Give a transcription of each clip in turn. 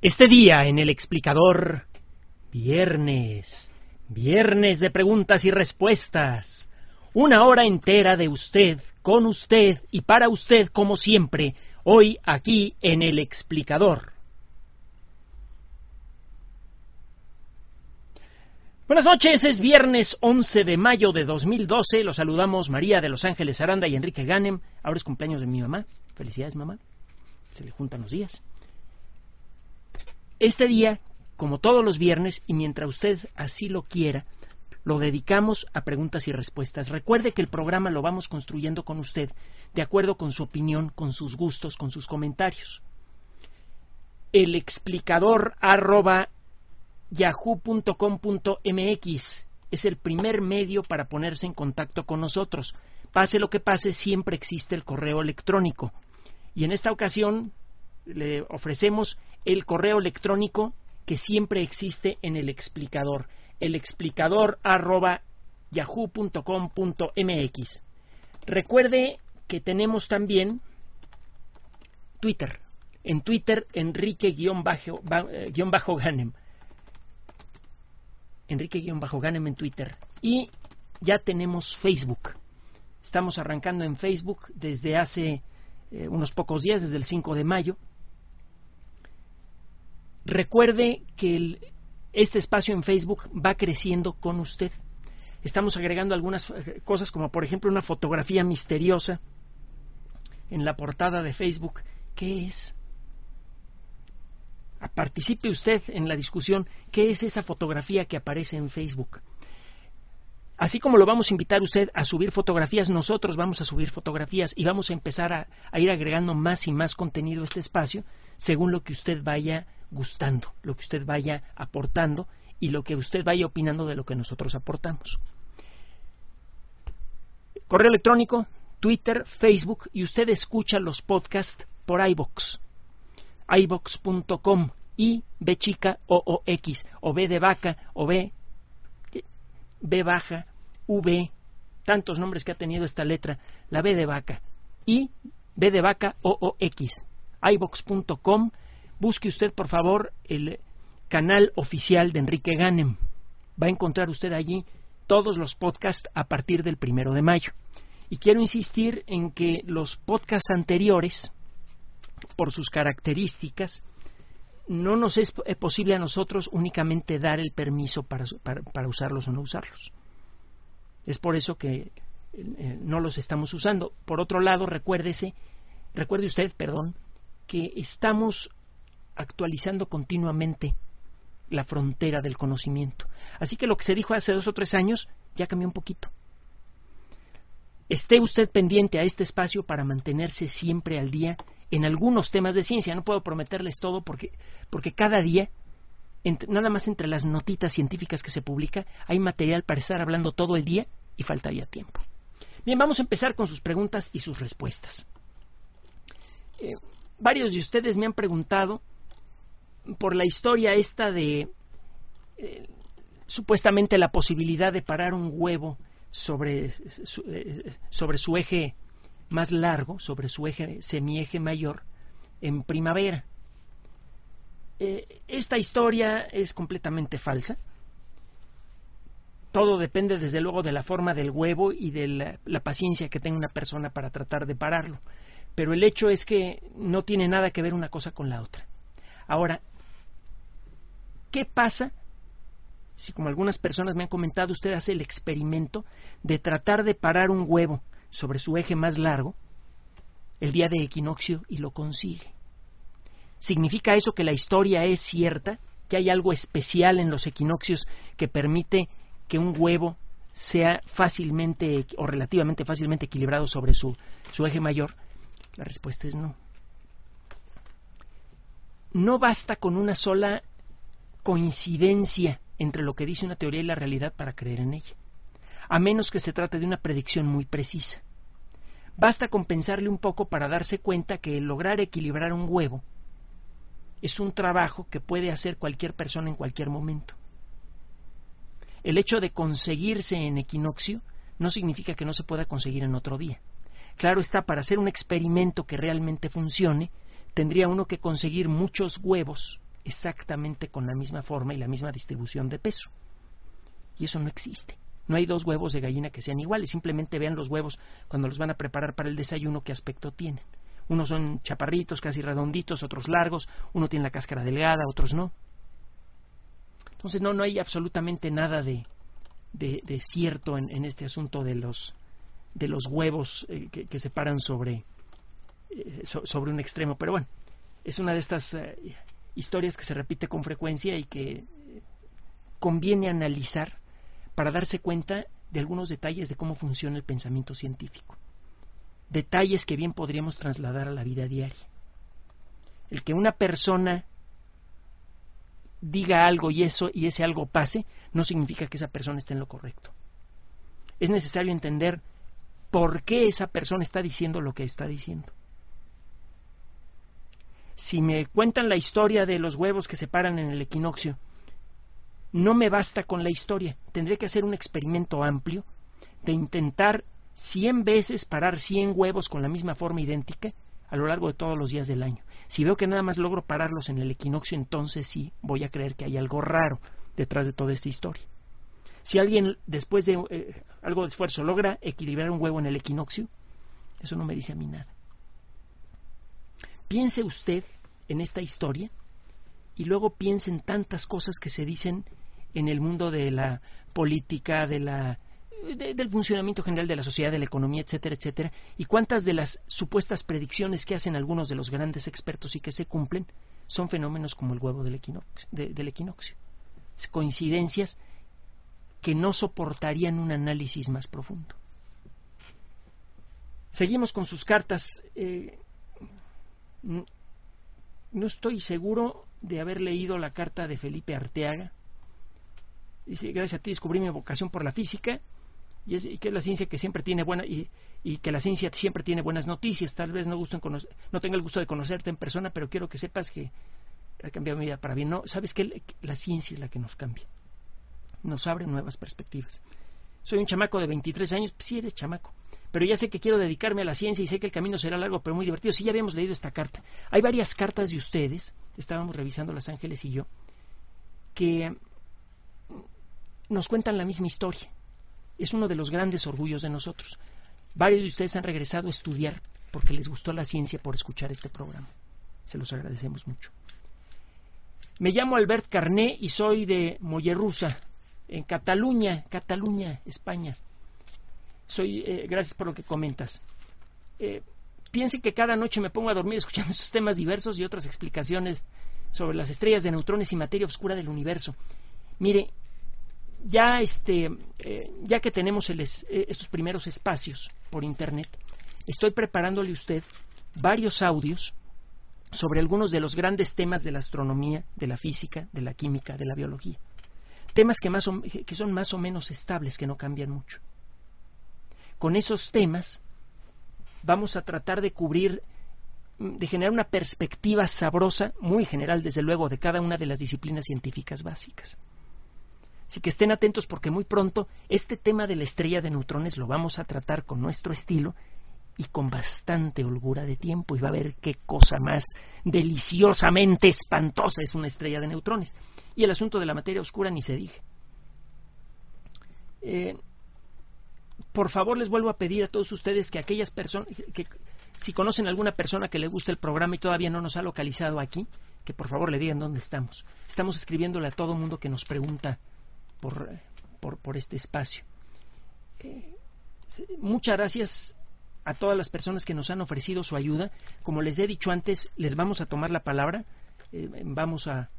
Este día en el explicador, viernes, viernes de preguntas y respuestas, una hora entera de usted, con usted y para usted como siempre, hoy aquí en el explicador. Buenas noches, es viernes 11 de mayo de 2012. Los saludamos María de Los Ángeles Aranda y Enrique Ganem. Ahora es cumpleaños de mi mamá. Felicidades, mamá. Se le juntan los días. Este día, como todos los viernes, y mientras usted así lo quiera, lo dedicamos a preguntas y respuestas. Recuerde que el programa lo vamos construyendo con usted, de acuerdo con su opinión, con sus gustos, con sus comentarios. El explicador arroba yahoo.com.mx es el primer medio para ponerse en contacto con nosotros. Pase lo que pase, siempre existe el correo electrónico. Y en esta ocasión le ofrecemos el correo electrónico que siempre existe en el explicador, el explicador arroba yahoo.com.mx. Recuerde que tenemos también Twitter. En Twitter, Enrique-Ganem. Enrique-Ganem en Twitter. Y ya tenemos Facebook. Estamos arrancando en Facebook desde hace eh, unos pocos días, desde el 5 de mayo. Recuerde que este espacio en Facebook va creciendo con usted. Estamos agregando algunas eh, cosas como por ejemplo una fotografía misteriosa en la portada de Facebook. ¿Qué es? Participe usted en la discusión. ¿Qué es esa fotografía que aparece en Facebook? Así como lo vamos a invitar usted a subir fotografías, nosotros vamos a subir fotografías y vamos a empezar a, a ir agregando más y más contenido a este espacio según lo que usted vaya gustando, lo que usted vaya aportando y lo que usted vaya opinando de lo que nosotros aportamos. Correo electrónico, Twitter, Facebook y usted escucha los podcasts por iBox. iBox.com y B chica o o X. O B de vaca o B B baja V tantos nombres que ha tenido esta letra. La B de vaca. Y B de vaca o o X. iBox.com busque usted por favor el canal oficial de Enrique Ganem. Va a encontrar usted allí todos los podcasts a partir del primero de mayo. Y quiero insistir en que los podcasts anteriores, por sus características, no nos es posible a nosotros únicamente dar el permiso para, para, usarlos o no usarlos. Es por eso que eh, no los estamos usando. Por otro lado, recuérdese, recuerde usted, perdón, que estamos actualizando continuamente la frontera del conocimiento. Así que lo que se dijo hace dos o tres años ya cambió un poquito. Esté usted pendiente a este espacio para mantenerse siempre al día en algunos temas de ciencia. No puedo prometerles todo porque, porque cada día, nada más entre las notitas científicas que se publica, hay material para estar hablando todo el día y faltaría tiempo. Bien, vamos a empezar con sus preguntas y sus respuestas. Eh, varios de ustedes me han preguntado por la historia esta de eh, supuestamente la posibilidad de parar un huevo sobre su, eh, sobre su eje más largo, sobre su eje semieje mayor, en primavera. Eh, esta historia es completamente falsa. Todo depende, desde luego, de la forma del huevo y de la paciencia que tenga una persona para tratar de pararlo. Pero el hecho es que no tiene nada que ver una cosa con la otra. Ahora, ¿Qué pasa si, como algunas personas me han comentado, usted hace el experimento de tratar de parar un huevo sobre su eje más largo el día de equinoccio y lo consigue? ¿Significa eso que la historia es cierta? ¿Que hay algo especial en los equinoccios que permite que un huevo sea fácilmente o relativamente fácilmente equilibrado sobre su, su eje mayor? La respuesta es no. no basta con una sola coincidencia entre lo que dice una teoría y la realidad para creer en ella, a menos que se trate de una predicción muy precisa. Basta con pensarle un poco para darse cuenta que el lograr equilibrar un huevo es un trabajo que puede hacer cualquier persona en cualquier momento. El hecho de conseguirse en equinoccio no significa que no se pueda conseguir en otro día. Claro está, para hacer un experimento que realmente funcione, tendría uno que conseguir muchos huevos exactamente con la misma forma y la misma distribución de peso. Y eso no existe. No hay dos huevos de gallina que sean iguales, simplemente vean los huevos cuando los van a preparar para el desayuno qué aspecto tienen. Unos son chaparritos, casi redonditos, otros largos, uno tiene la cáscara delgada, otros no. Entonces no, no hay absolutamente nada de, de, cierto en, este asunto de los, de los huevos eh, que, se paran sobre, eh, sobre un extremo. Pero bueno, es una de estas eh, historias que se repite con frecuencia y que conviene analizar para darse cuenta de algunos detalles de cómo funciona el pensamiento científico. Detalles que bien podríamos trasladar a la vida diaria. El que una persona diga algo y eso y ese algo pase no significa que esa persona esté en lo correcto. Es necesario entender por qué esa persona está diciendo lo que está diciendo. Si me cuentan la historia de los huevos que se paran en el equinoccio, no me basta con la historia. Tendré que hacer un experimento amplio de intentar cien veces parar cien huevos con la misma forma idéntica a lo largo de todos los días del año. Si veo que nada más logro pararlos en el equinoccio, entonces sí voy a creer que hay algo raro detrás de toda esta historia. Si alguien después de eh, algo de esfuerzo logra equilibrar un huevo en el equinoccio, eso no me dice a mí nada. Piense usted en esta historia y luego piense en tantas cosas que se dicen en el mundo de la política, de la del funcionamiento general de la sociedad, de la economía, etcétera, etcétera, y cuántas de las supuestas predicciones que hacen algunos de los grandes expertos y que se cumplen son fenómenos como el huevo del equinoccio. Coincidencias que no soportarían un análisis más profundo. Seguimos con sus cartas. Eh, no estoy seguro de haber leído la carta de Felipe Arteaga. Dice, gracias a ti descubrí mi vocación por la física y, que es la ciencia que siempre tiene buena y, que la ciencia siempre tiene buenas noticias. Tal vez no, gusto no tenga el gusto de conocerte en persona, pero quiero que sepas que ha cambiado mi vida para bien. No, sabes que la ciencia es la que nos cambia, nos abre nuevas perspectivas. Soy un chamaco de 23 años, pues sí eres chamaco, pero ya sé que quiero dedicarme a la ciencia y sé que el camino será largo, pero muy divertido. Sí, ya habíamos leído esta carta. Hay varias cartas de ustedes, estábamos revisando Los Ángeles y yo, que nos cuentan la misma historia es uno de los grandes orgullos de nosotros. Varios de ustedes han regresado a estudiar porque les gustó la ciencia por escuchar este programa. Se los agradecemos mucho. Me llamo Albert Carné y soy de Mollerrusa, en Cataluña, Cataluña, España. Soy, eh, gracias por lo que comentas. Eh, piense que cada noche me pongo a dormir escuchando estos temas diversos y otras explicaciones sobre las estrellas de neutrones y materia oscura del universo. Mire, ya este eh, ya que tenemos eh, estos primeros espacios por internet estoy preparándole a usted varios audios sobre algunos de los grandes temas de la astronomía de la física de la química de la biología temas que más que son más o menos estables que no cambian mucho con esos temas vamos a tratar de cubrir de generar una perspectiva sabrosa, muy general desde luego, de cada una de las disciplinas científicas básicas. Así que estén atentos porque muy pronto este tema de la estrella de neutrones lo vamos a tratar con nuestro estilo y con bastante holgura de tiempo y va a ver qué cosa más deliciosamente espantosa es una estrella de neutrones. Y el asunto de la materia oscura ni se dije. Eh, por favor les vuelvo a pedir a todos ustedes que aquellas personas que si conocen a alguna persona que le guste el programa y todavía no nos ha localizado aquí, que por favor le digan dónde estamos. Estamos escribiéndole a todo mundo que nos pregunta por, por, este espacio. Eh, muchas gracias a todas las personas que nos han ofrecido su ayuda. Como les he dicho antes, les vamos a tomar la palabra, eh, vamos a,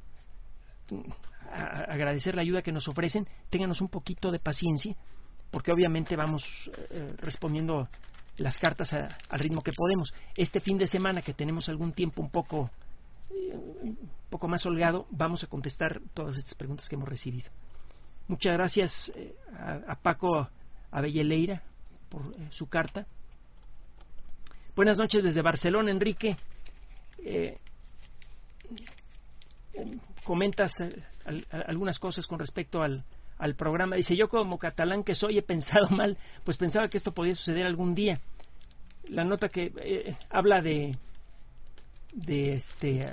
agradecer la ayuda que nos ofrecen. Ténganos un poquito de paciencia, porque obviamente vamos eh, respondiendo las cartas al ritmo que podemos. Este fin de semana que tenemos algún tiempo un poco un poco más holgado, vamos a contestar todas estas preguntas que hemos recibido. Muchas gracias a, Paco Abelleleira por su carta. Buenas noches desde Barcelona, Enrique. comentas algunas cosas con respecto al, al programa. Dice, yo como catalán que soy he pensado mal, pues pensaba que esto podía suceder algún día. La nota que eh, habla de, de este,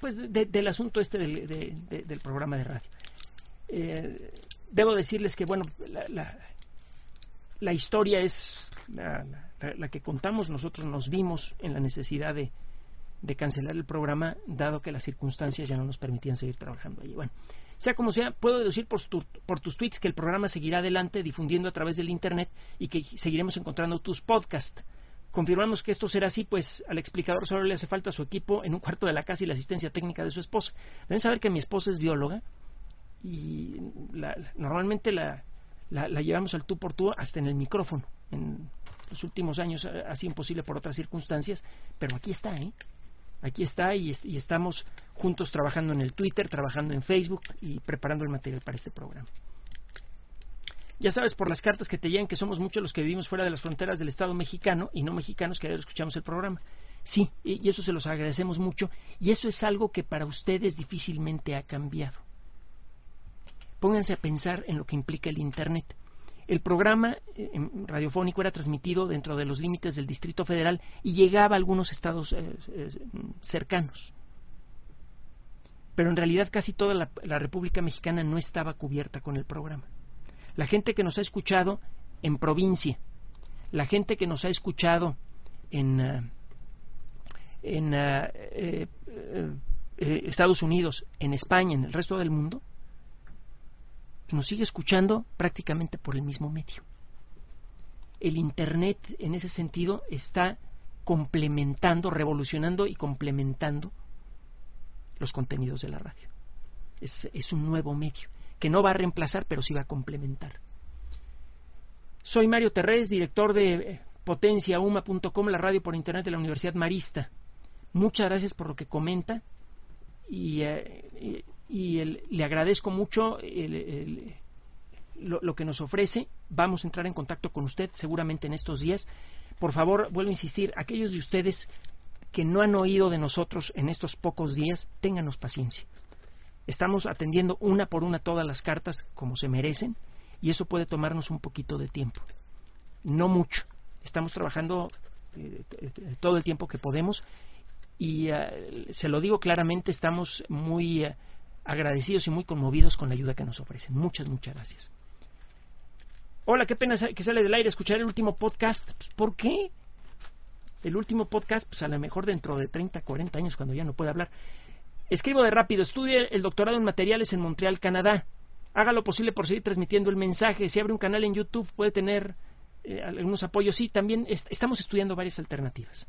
pues del asunto este del, del programa de radio. Eh, debo decirles que, bueno, la, la, historia es la, la, que contamos. Nosotros nos vimos en la necesidad de, de cancelar el programa, dado que las circunstancias ya no nos permitían seguir trabajando allí. Bueno, sea como sea, puedo deducir por, por, tus tweets que el programa seguirá adelante difundiendo a través del Internet y que seguiremos encontrando tus podcasts. Confirmamos que esto será así, pues al explicador solo le hace falta su equipo en un cuarto de la casa y la asistencia técnica de su esposa. Deben saber que mi esposa es bióloga y normalmente la, la, llevamos al tú por tú hasta en el micrófono. En los últimos años ha sido imposible por otras circunstancias, pero aquí está, ¿eh? Aquí está y, estamos juntos trabajando en el Twitter, trabajando en Facebook y preparando el material para este programa. Ya sabes por las cartas que te llegan que somos muchos los que vivimos fuera de las fronteras del Estado mexicano y no mexicanos que ayer escuchamos el programa. Sí, y eso se los agradecemos mucho y eso es algo que para ustedes difícilmente ha cambiado. Pónganse a pensar en lo que implica el Internet. El programa eh, radiofónico era transmitido dentro de los límites del Distrito Federal y llegaba a algunos estados eh, eh, cercanos. Pero en realidad casi toda la, República Mexicana no estaba cubierta con el programa. La gente que nos ha escuchado en provincia, la gente que nos ha escuchado en, en Estados Unidos, en España, en el resto del mundo, nos sigue escuchando prácticamente por el mismo medio. El Internet, en ese sentido, está complementando, revolucionando y complementando los contenidos de la radio. Es, un nuevo medio que no va a reemplazar, pero sí va a complementar. Soy Mario Terrés, director de eh, potenciauma.com, la radio por Internet de la Universidad Marista. Muchas gracias por lo que comenta y, eh, y le agradezco mucho lo, que nos ofrece. Vamos a entrar en contacto con usted seguramente en estos días. Por favor, vuelvo a insistir, aquellos de ustedes que no han oído de nosotros en estos pocos días, ténganos paciencia. Estamos atendiendo una por una todas las cartas como se merecen y eso puede tomarnos un poquito de tiempo. No mucho. Estamos trabajando eh, todo el tiempo que podemos y eh, se lo digo claramente, estamos muy eh, agradecidos y muy conmovidos con la ayuda que nos ofrecen. Muchas, muchas gracias. Hola, qué pena que sale del aire escuchar el último podcast. Pues, ¿Por qué? El último podcast, pues a lo mejor dentro de 30, 40 años, cuando ya no pueda hablar. Escribo de rápido. Estudie el doctorado en materiales en Montreal, Canadá. Haga lo posible por seguir transmitiendo el mensaje. Si abre un canal en YouTube, puede tener eh, algunos apoyos. Sí, también estamos estudiando varias alternativas.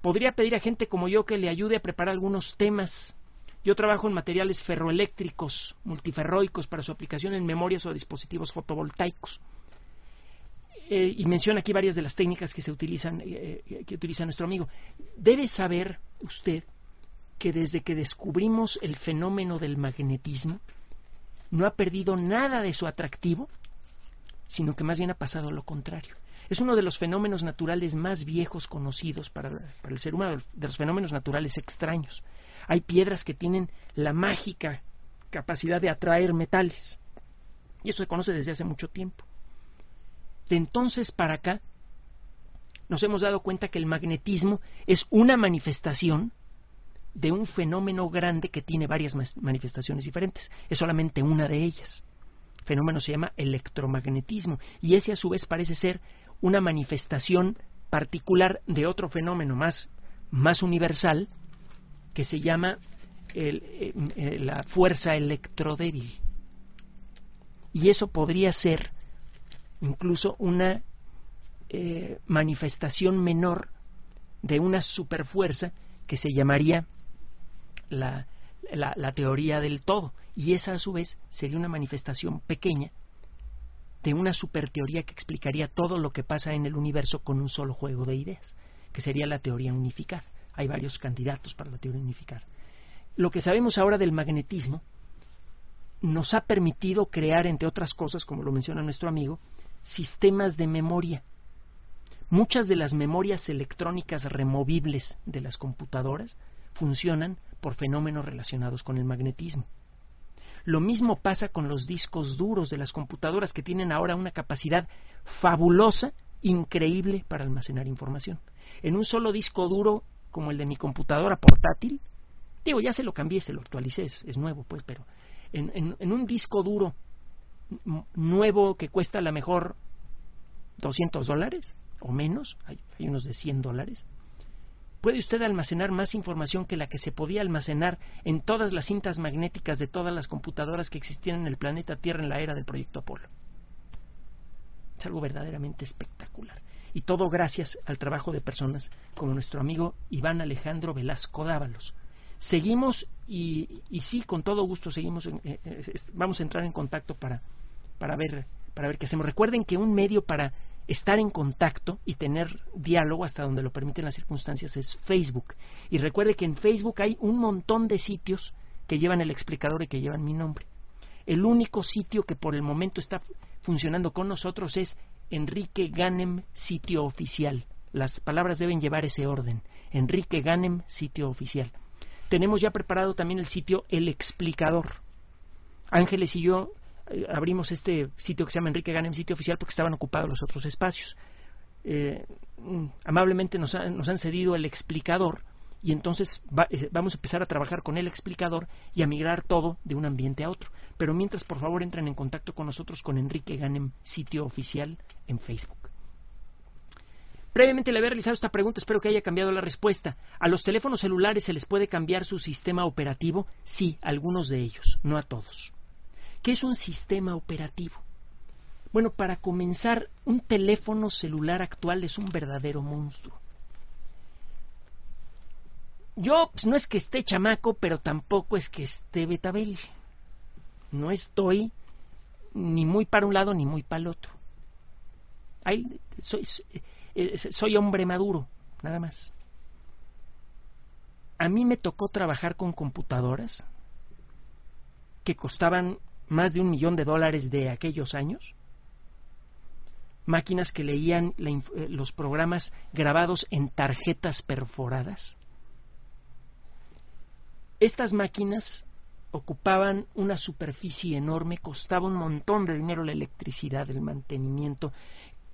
Podría pedir a gente como yo que le ayude a preparar algunos temas yo trabajo en materiales ferroeléctricos, multiferroicos para su aplicación en memorias o dispositivos fotovoltaicos. Eh, y menciona aquí varias de las técnicas que se utilizan, eh, eh, que utiliza nuestro amigo. Debe saber usted que desde que descubrimos el fenómeno del magnetismo, no ha perdido nada de su atractivo, sino que más bien ha pasado lo contrario. Es uno de los fenómenos naturales más viejos conocidos para el ser humano, de los fenómenos naturales extraños. Hay piedras que tienen la mágica capacidad de atraer metales. Y eso se conoce desde hace mucho tiempo. De entonces para acá, nos hemos dado cuenta que el magnetismo es una manifestación de un fenómeno grande que tiene varias manifestaciones diferentes. Es solamente una de ellas. El fenómeno se llama electromagnetismo y ese a su vez parece ser una manifestación particular de otro fenómeno más, más universal que se llama eh, eh, la fuerza electrodébil. Y eso podría ser incluso una eh, manifestación menor de una superfuerza que se llamaría la, la, teoría del todo. Y esa a su vez sería una manifestación pequeña de una superteoría que explicaría todo lo que pasa en el universo con un solo juego de ideas, que sería la teoría unificada hay varios candidatos para la teoría unificar. Lo que sabemos ahora del magnetismo nos ha permitido crear, entre otras cosas, como lo menciona nuestro amigo, sistemas de memoria. Muchas de las memorias electrónicas removibles de las computadoras funcionan por fenómenos relacionados con el magnetismo. Lo mismo pasa con los discos duros de las computadoras que tienen ahora una capacidad fabulosa, increíble para almacenar información. En un solo disco duro como el de mi computadora portátil, digo, ya se lo cambié, se lo actualicé, es, nuevo, pues, pero en, un disco duro nuevo que cuesta a lo mejor 200 dólares o menos, hay, hay unos de 100 dólares, puede usted almacenar más información que la que se podía almacenar en todas las cintas magnéticas de todas las computadoras que existían en el planeta Tierra en la era del proyecto Apolo. Es algo verdaderamente espectacular. Y todo gracias al trabajo de personas como nuestro amigo Iván Alejandro Velasco Dávalos. Seguimos y, sí, con todo gusto seguimos, eh, eh, vamos a entrar en contacto para, para, ver, para ver qué hacemos. Recuerden que un medio para estar en contacto y tener diálogo hasta donde lo permiten las circunstancias es Facebook. Y recuerde que en Facebook hay un montón de sitios que llevan el explicador y que llevan mi nombre. El único sitio que por el momento está funcionando con nosotros es Enrique Ganem Sitio Oficial. Las palabras deben llevar ese orden. Enrique Ganem Sitio Oficial. Tenemos ya preparado también el sitio El Explicador. Ángeles y yo eh, abrimos este sitio que se llama Enrique Ganem, sitio oficial, porque estaban ocupados los otros espacios. Eh, mm, amablemente nos, han cedido el explicador y entonces eh, vamos a empezar a trabajar con el explicador y a migrar todo de un ambiente a otro. Pero mientras, por favor, entren en contacto con nosotros con Enrique Ganem, sitio oficial en Facebook. Previamente le había realizado esta pregunta, espero que haya cambiado la respuesta. ¿A los teléfonos celulares se les puede cambiar su sistema operativo? Sí, algunos de ellos, no a todos. ¿Qué es un sistema operativo? Bueno, para comenzar, un teléfono celular actual es un verdadero monstruo. Yo pues, no es que esté chamaco, pero tampoco es que esté betabel. No estoy ni muy para un lado ni muy para el otro. soy, eh, soy hombre maduro, nada más. A mí me tocó trabajar con computadoras que costaban más de un millón de dólares de aquellos años, máquinas que leían eh, los programas grabados en tarjetas perforadas. Estas máquinas ocupaban una superficie enorme, costaba un montón de dinero la electricidad, el mantenimiento.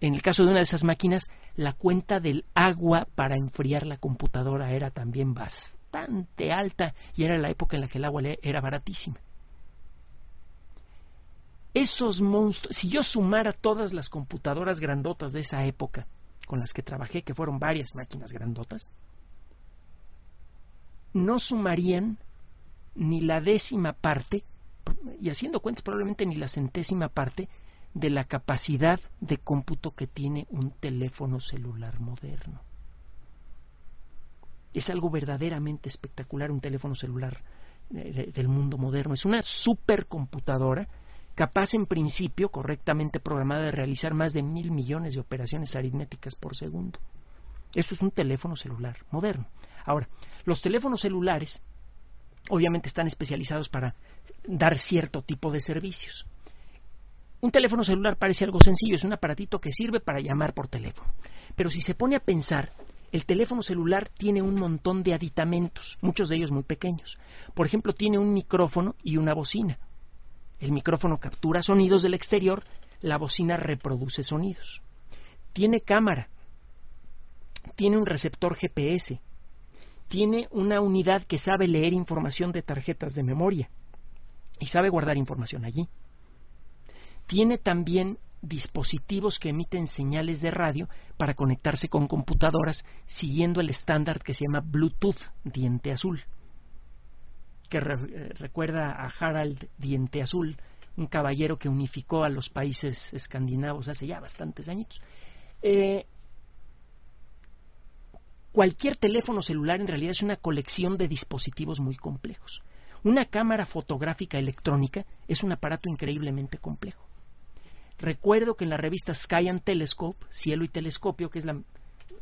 En el caso de una de esas máquinas, la cuenta del agua para enfriar la computadora era también bastante alta y era la época en la que el agua era baratísima esos monstruos, si yo sumara todas las computadoras grandotas de esa época con las que trabajé, que fueron varias máquinas grandotas, no sumarían ni la décima parte, y haciendo cuentas probablemente ni la centésima parte, de la capacidad de cómputo que tiene un teléfono celular moderno. Es algo verdaderamente espectacular un teléfono celular eh, del mundo moderno. Es una supercomputadora capaz en principio, correctamente programada, de realizar más de mil millones de operaciones aritméticas por segundo. Eso es un teléfono celular moderno. Ahora, los teléfonos celulares obviamente están especializados para dar cierto tipo de servicios. Un teléfono celular parece algo sencillo, es un aparatito que sirve para llamar por teléfono. Pero si se pone a pensar, el teléfono celular tiene un montón de aditamentos, muchos de ellos muy pequeños. Por ejemplo, tiene un micrófono y una bocina. El micrófono captura sonidos del exterior, la bocina reproduce sonidos. Tiene cámara, tiene un receptor GPS, tiene una unidad que sabe leer información de tarjetas de memoria y sabe guardar información allí. Tiene también dispositivos que emiten señales de radio para conectarse con computadoras siguiendo el estándar que se llama Bluetooth diente azul que eh, recuerda a Harald Diente Azul, un caballero que unificó a los países escandinavos hace ya bastantes años. Eh, cualquier teléfono celular en realidad es una colección de dispositivos muy complejos. Una cámara fotográfica electrónica es un aparato increíblemente complejo. Recuerdo que en la revista Sky and Telescope, Cielo y Telescopio, que es la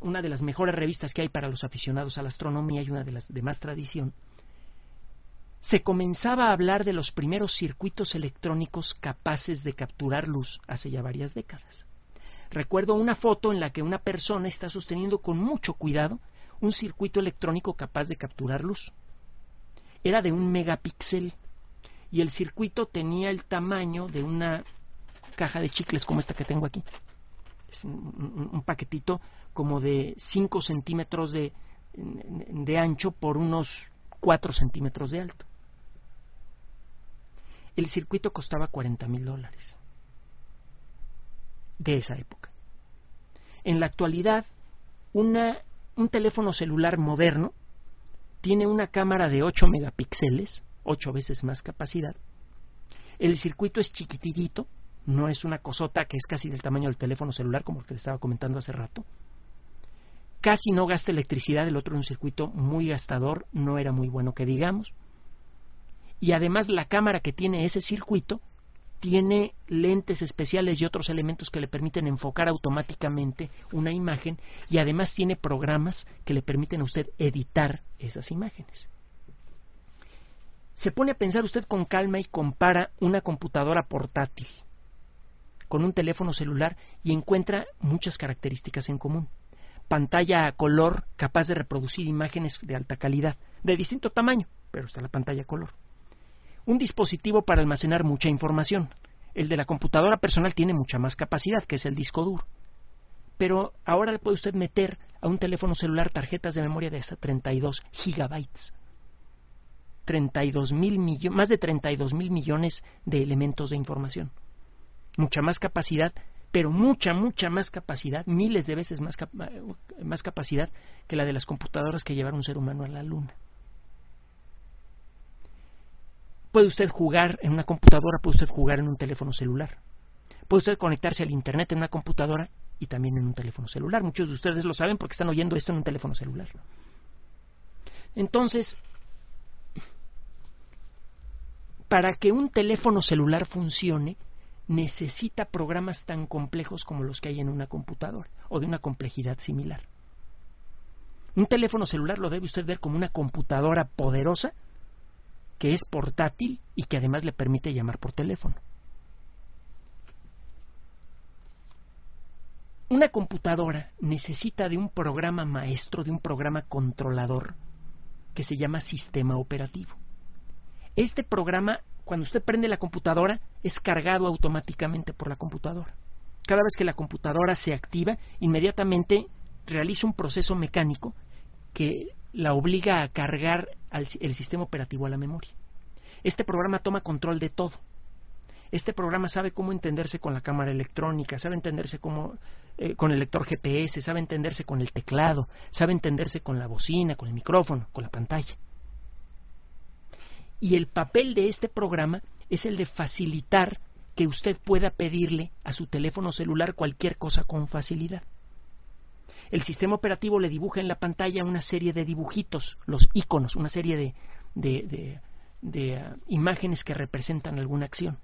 una de las mejores revistas que hay para los aficionados a la astronomía y una de las de más tradición, se comenzaba a hablar de los primeros circuitos electrónicos capaces de capturar luz hace ya varias décadas. Recuerdo una foto en la que una persona está sosteniendo con mucho cuidado un circuito electrónico capaz de capturar luz. Era de un megapíxel y el circuito tenía el tamaño de una caja de chicles como esta que tengo aquí. Es un, paquetito como de 5 centímetros de, ancho por unos 4 centímetros de alto. El circuito costaba 40 mil dólares de esa época. En la actualidad, un teléfono celular moderno tiene una cámara de 8 megapíxeles, 8 veces más capacidad. El circuito es chiquitito, no es una cosota que es casi del tamaño del teléfono celular, como que le estaba comentando hace rato. Casi no gasta electricidad, el otro es un circuito muy gastador, no era muy bueno que digamos. Y además la cámara que tiene ese circuito tiene lentes especiales y otros elementos que le permiten enfocar automáticamente una imagen y además tiene programas que le permiten a usted editar esas imágenes. Se pone a pensar usted con calma y compara una computadora portátil con un teléfono celular y encuentra muchas características en común. Pantalla a color capaz de reproducir imágenes de alta calidad, de distinto tamaño, pero está la pantalla a color un dispositivo para almacenar mucha información. El de la computadora personal tiene mucha más capacidad, que es el disco duro. Pero ahora le puede usted meter a un teléfono celular tarjetas de memoria de hasta 32 gigabytes. 32 mil más de 32 mil millones de elementos de información. Mucha más capacidad, pero mucha, mucha más capacidad, miles de veces más, más capacidad que la de las computadoras que llevaron un ser humano a la Luna. Puede usted jugar en una computadora, puede usted jugar en un teléfono celular. Puede usted conectarse al Internet en una computadora y también en un teléfono celular. Muchos de ustedes lo saben porque están oyendo esto en un teléfono celular. Entonces, para que un teléfono celular funcione, necesita programas tan complejos como los que hay en una computadora o de una complejidad similar. Un teléfono celular lo debe usted ver como una computadora poderosa que es portátil y que además le permite llamar por teléfono. Una computadora necesita de un programa maestro, de un programa controlador, que se llama sistema operativo. Este programa, cuando usted prende la computadora, es cargado automáticamente por la computadora. Cada vez que la computadora se activa, inmediatamente realiza un proceso mecánico que la obliga a cargar el sistema operativo a la memoria. Este programa toma control de todo. Este programa sabe cómo entenderse con la cámara electrónica, sabe entenderse eh, con el lector GPS, sabe entenderse con el teclado, sabe entenderse con la bocina, con el micrófono, con la pantalla. Y el papel de este programa es el de facilitar que usted pueda pedirle a su teléfono celular cualquier cosa con facilidad. El sistema operativo le dibuja en la pantalla una serie de dibujitos, los iconos, una serie de, de, de, ah, imágenes que representan alguna acción.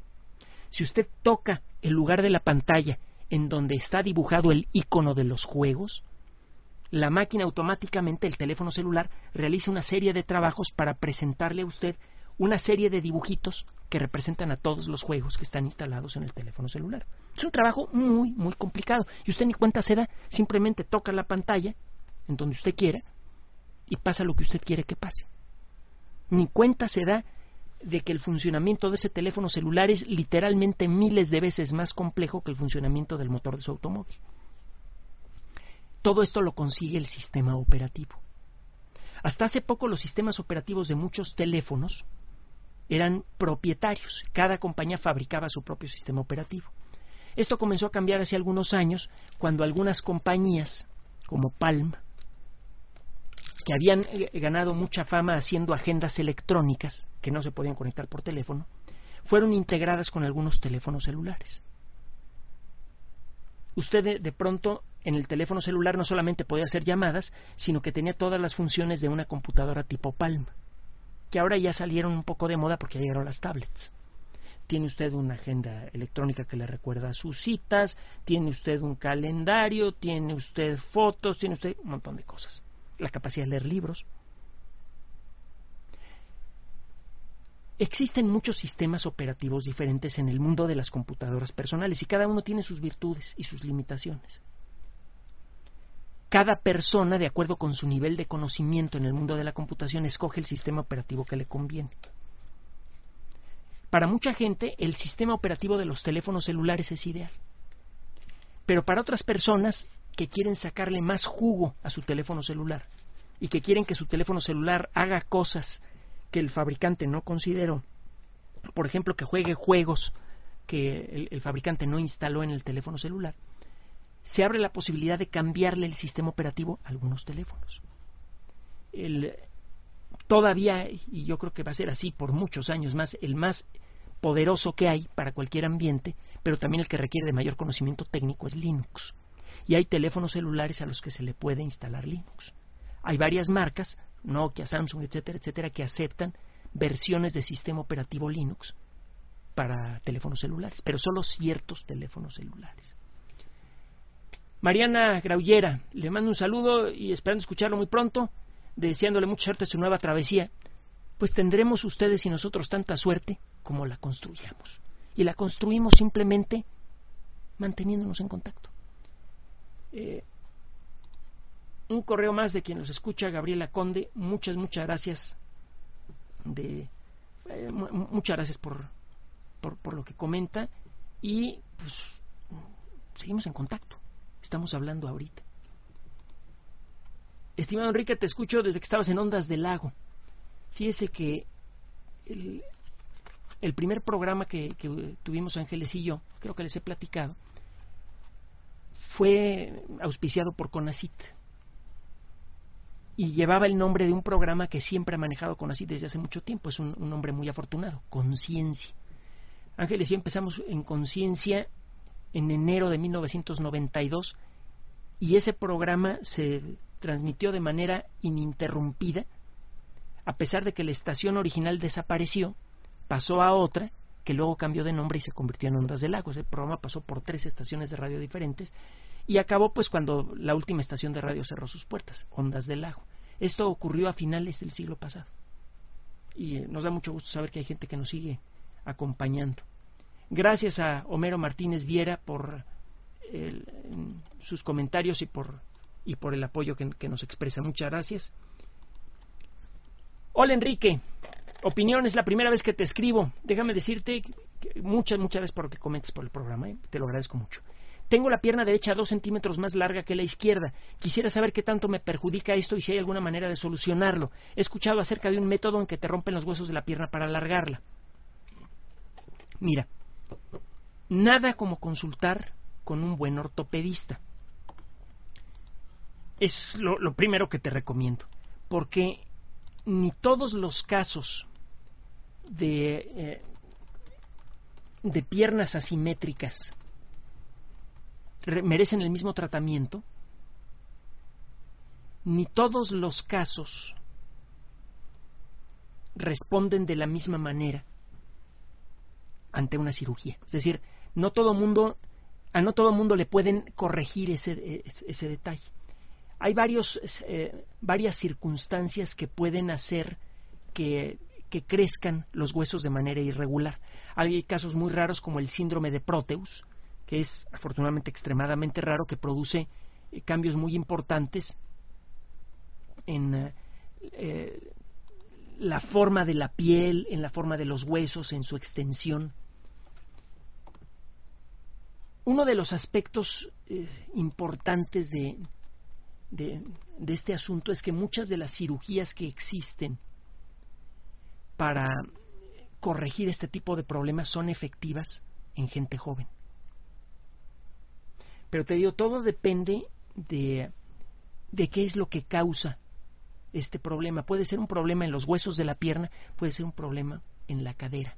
Si usted toca el lugar de la pantalla en donde está dibujado el icono de los juegos, la máquina automáticamente, el teléfono celular, realiza una serie de trabajos para presentarle a usted una serie de dibujitos que representan a todos los juegos que están instalados en el teléfono celular. Es un trabajo muy, muy complicado. Y usted ni cuenta se da, simplemente toca la pantalla en donde usted quiera y pasa lo que usted quiere que pase. Ni cuenta se da de que el funcionamiento de ese teléfono celular es literalmente miles de veces más complejo que el funcionamiento del motor de su automóvil. Todo esto lo consigue el sistema operativo. Hasta hace poco los sistemas operativos de muchos teléfonos eran propietarios. Cada compañía fabricaba su propio sistema operativo. Esto comenzó a cambiar hace algunos años cuando algunas compañías, como Palm, que habían eh, ganado mucha fama haciendo agendas electrónicas que no se podían conectar por teléfono, fueron integradas con algunos teléfonos celulares. Usted de, pronto en el teléfono celular no solamente podía hacer llamadas, sino que tenía todas las funciones de una computadora tipo Palm, que ahora ya salieron un poco de moda porque llegaron las tablets. tiene usted una agenda electrónica que le recuerda sus citas, tiene usted un calendario, tiene usted fotos, tiene usted un montón de cosas. La capacidad de leer libros. Existen muchos sistemas operativos diferentes en el mundo de las computadoras personales y cada uno tiene sus virtudes y sus limitaciones. Cada persona, de acuerdo con su nivel de conocimiento en el mundo de la computación, escoge el sistema operativo que le conviene. Para mucha gente, el sistema operativo de los teléfonos celulares es ideal. Pero para otras personas que quieren sacarle más jugo a su teléfono celular y que quieren que su teléfono celular haga cosas que el fabricante no consideró, por ejemplo, que juegue juegos que el, fabricante no instaló en el teléfono celular, se abre la posibilidad de cambiarle el sistema operativo a algunos teléfonos. todavía, y yo creo que va a ser así por muchos años más, el más poderoso que hay para cualquier ambiente, pero también el que requiere de mayor conocimiento técnico es Linux. Y hay teléfonos celulares a los que se le puede instalar Linux. Hay varias marcas, Nokia, Samsung, etcétera, etcétera, que aceptan versiones de sistema operativo Linux para teléfonos celulares, pero solo ciertos teléfonos celulares. Mariana Graullera, le mando un saludo y esperando escucharlo muy pronto, deseándole mucha suerte en su nueva travesía, pues tendremos ustedes y nosotros tanta suerte como la construyamos. Y la construimos simplemente manteniéndonos en contacto. Eh, un correo más de quien nos escucha, Gabriela Conde. Muchas, muchas gracias. De, eh, muchas gracias por, por, lo que comenta. Y pues seguimos en contacto. Estamos hablando ahorita. Estimado Enrique, te escucho desde que estabas en Ondas del Lago. Fíjese que el, primer programa que, tuvimos Ángeles y yo, creo que les he platicado, fue auspiciado por Conacit y llevaba el nombre de un programa que siempre ha manejado con así desde hace mucho tiempo. Es un, nombre muy afortunado, Conciencia. Ángeles y empezamos en Conciencia en enero de 1992 y ese programa se transmitió de manera ininterrumpida, a pesar de que la estación original desapareció, pasó a otra, que luego cambió de nombre y se convirtió en Ondas del Lago. Ese programa pasó por tres estaciones de radio diferentes y acabó pues cuando la última estación de radio cerró sus puertas, Ondas del Lago. Esto ocurrió a finales del siglo pasado. Y eh, nos da mucho gusto saber que hay gente que nos sigue acompañando. Gracias a Homero Martínez Viera por sus comentarios y por, y por el apoyo que, nos expresa. Muchas gracias. Hola Enrique, opinión es la primera vez que te escribo. Déjame decirte muchas, muchas veces por lo que comentes por el programa. ¿eh? Te lo agradezco mucho. Tengo la pierna derecha dos centímetros más larga que la izquierda. Quisiera saber qué tanto me perjudica esto y si hay alguna manera de solucionarlo. He escuchado acerca de un método en que te rompen los huesos de la pierna para alargarla. Mira, nada como consultar con un buen ortopedista. Es lo, primero que te recomiendo, porque ni todos los casos de, eh, piernas asimétricas merecen el mismo tratamiento, ni todos los casos responden de la misma manera ante una cirugía. Es decir, no todo mundo, a no todo mundo le pueden corregir ese, ese, detalle. Hay varios, eh, varias circunstancias que pueden hacer que, que crezcan los huesos de manera irregular. Hay casos muy raros como el síndrome de Proteus, que es afortunadamente extremadamente raro, que produce eh, cambios muy importantes en eh, la forma de la piel, en la forma de los huesos, en su extensión. Uno de los aspectos importantes de, este asunto es que muchas de las cirugías que existen para corregir este tipo de problemas son efectivas en gente joven. Pero te digo, todo depende de, de qué es lo que causa este problema. Puede ser un problema en los huesos de la pierna, puede ser un problema en la cadera.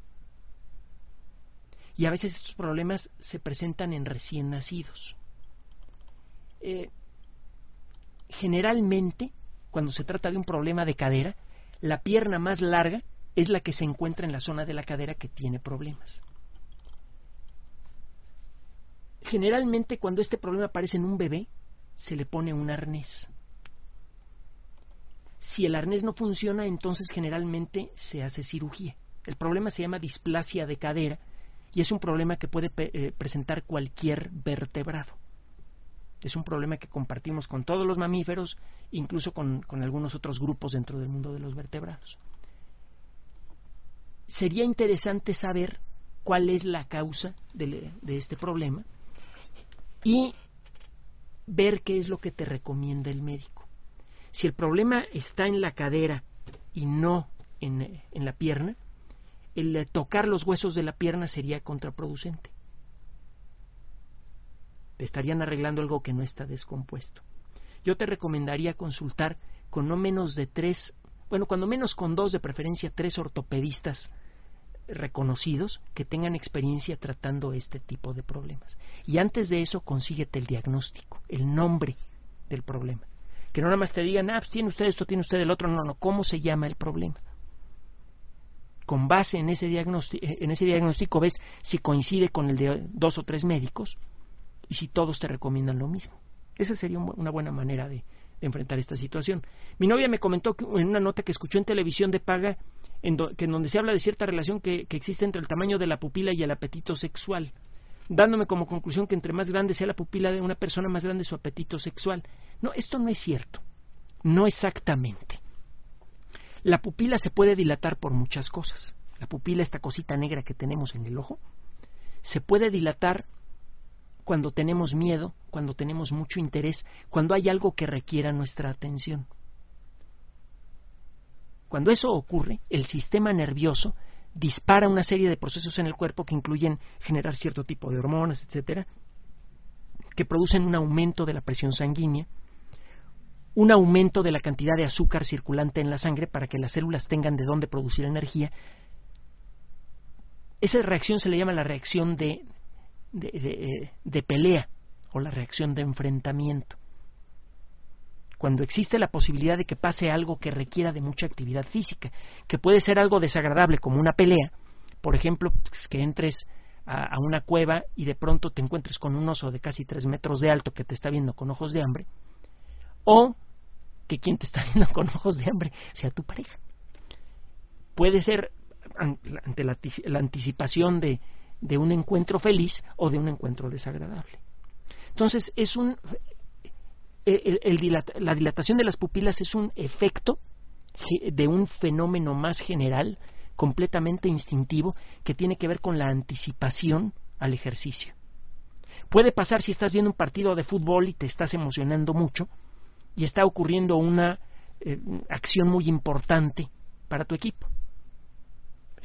Y a veces estos problemas se presentan en recién nacidos. Eh, generalmente, cuando se trata de un problema de cadera, la pierna más larga es la que se encuentra en la zona de la cadera que tiene problemas. Generalmente cuando este problema aparece en un bebé, se le pone un arnés. Si el arnés no funciona, entonces generalmente se hace cirugía. El problema se llama displasia de cadera y es un problema que puede eh, presentar cualquier vertebrado. Es un problema que compartimos con todos los mamíferos, incluso con, algunos otros grupos dentro del mundo de los vertebrados. Sería interesante saber cuál es la causa de, de este problema y ver qué es lo que te recomienda el médico. Si el problema está en la cadera y no en, en la pierna, el tocar los huesos de la pierna sería contraproducente te estarían arreglando algo que no está descompuesto. Yo te recomendaría consultar con no menos de tres, bueno, cuando menos con dos, de preferencia tres ortopedistas reconocidos que tengan experiencia tratando este tipo de problemas. Y antes de eso, consíguete el diagnóstico, el nombre del problema. Que no nada más te digan, ah, pues tiene usted esto, tiene usted el otro, no, no, ¿cómo se llama el problema? Con base en ese diagnóstico, en ese diagnóstico ves si coincide con el de dos o tres médicos y si todos te recomiendan lo mismo. Esa sería una buena manera de, enfrentar esta situación. Mi novia me comentó en una nota que escuchó en televisión de paga, en que en donde se habla de cierta relación que, que, existe entre el tamaño de la pupila y el apetito sexual, dándome como conclusión que entre más grande sea la pupila de una persona, más grande su apetito sexual. No, esto no es cierto. No exactamente. La pupila se puede dilatar por muchas cosas. La pupila, esta cosita negra que tenemos en el ojo, se puede dilatar cuando tenemos miedo, cuando tenemos mucho interés, cuando hay algo que requiera nuestra atención. Cuando eso ocurre, el sistema nervioso dispara una serie de procesos en el cuerpo que incluyen generar cierto tipo de hormonas, etcétera, que producen un aumento de la presión sanguínea, un aumento de la cantidad de azúcar circulante en la sangre para que las células tengan de dónde producir energía. Esa reacción se le llama la reacción de de, pelea o la reacción de enfrentamiento. Cuando existe la posibilidad de que pase algo que requiera de mucha actividad física, que puede ser algo desagradable como una pelea, por ejemplo, pues, que entres a, a, una cueva y de pronto te encuentres con un oso de casi tres metros de alto que te está viendo con ojos de hambre, o que quien te está viendo con ojos de hambre sea tu pareja. Puede ser ante la anticipación de, de un encuentro feliz o de un encuentro desagradable. Entonces, es un, la dilatación de las pupilas es un efecto de un fenómeno más general, completamente instintivo, que tiene que ver con la anticipación al ejercicio. Puede pasar si estás viendo un partido de fútbol y te estás emocionando mucho y está ocurriendo una eh, acción muy importante para tu equipo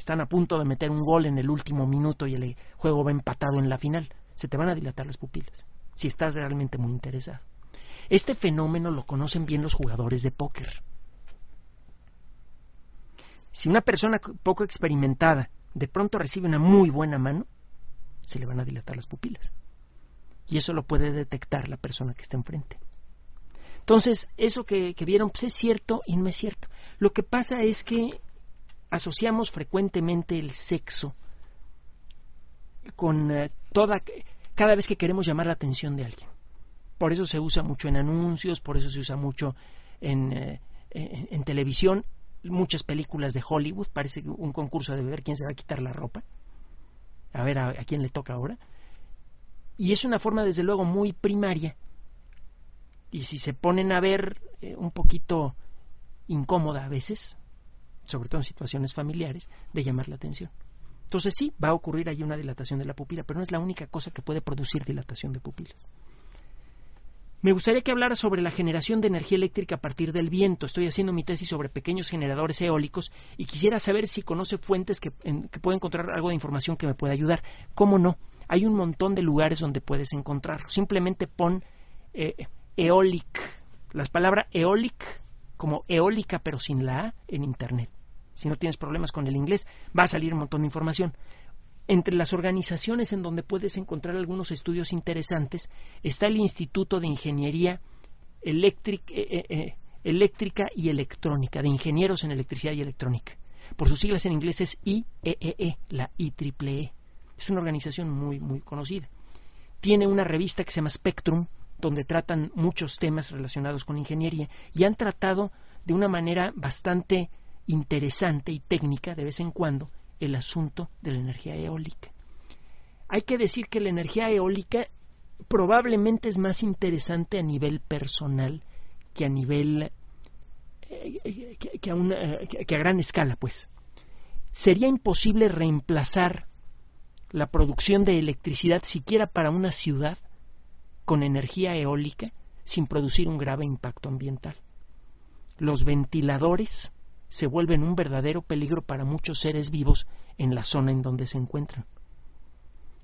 están a punto de meter un gol en el último minuto y el juego va empatado en la final, se te van a dilatar las pupilas, si estás realmente muy interesado. Este fenómeno lo conocen bien los jugadores de póker. Si una persona poco experimentada de pronto recibe una muy buena mano, se le van a dilatar las pupilas. Y eso lo puede detectar la persona que está enfrente. Entonces, eso que, vieron pues es cierto y no es cierto. Lo que pasa es que asociamos frecuentemente el sexo con eh, toda cada vez que queremos llamar la atención de alguien. Por eso se usa mucho en anuncios, por eso se usa mucho en, eh, en, televisión, muchas películas de Hollywood, parece un concurso de ver quién se va a quitar la ropa, a ver a, quién le toca ahora. Y es una forma, desde luego, muy primaria. Y si se ponen a ver eh, un poquito incómoda a veces, sobre todo en situaciones familiares, de llamar la atención. Entonces sí, va a ocurrir ahí una dilatación de la pupila, pero no es la única cosa que puede producir dilatación de pupilas. Me gustaría que hablara sobre la generación de energía eléctrica a partir del viento. Estoy haciendo mi tesis sobre pequeños generadores eólicos y quisiera saber si conoce fuentes que, que pueda encontrar algo de información que me pueda ayudar. ¿Cómo no? Hay un montón de lugares donde puedes encontrarlo. Simplemente pon eh, eolic, las palabras eolic como eólica pero sin la A en Internet. Si no tienes problemas con el inglés, va a salir un montón de información. Entre las organizaciones en donde puedes encontrar algunos estudios interesantes está el Instituto de Ingeniería eh, eh, eh, Eléctrica y Electrónica, de Ingenieros en Electricidad y Electrónica. Por sus siglas en inglés es IEEE, e, la IEEE. Es una organización muy, muy conocida. tiene una revista que se llama Spectrum, donde tratan muchos temas relacionados con ingeniería y han tratado de una manera bastante interesante y técnica de vez en cuando el asunto de la energía eólica. Hay que decir que la energía eólica probablemente es más interesante a nivel personal que a nivel eh, una, que a gran escala, pues. Sería imposible reemplazar la producción de electricidad siquiera para una ciudad con energía eólica sin producir un grave impacto ambiental. Los ventiladores se vuelven un verdadero peligro para muchos seres vivos en la zona en donde se encuentran.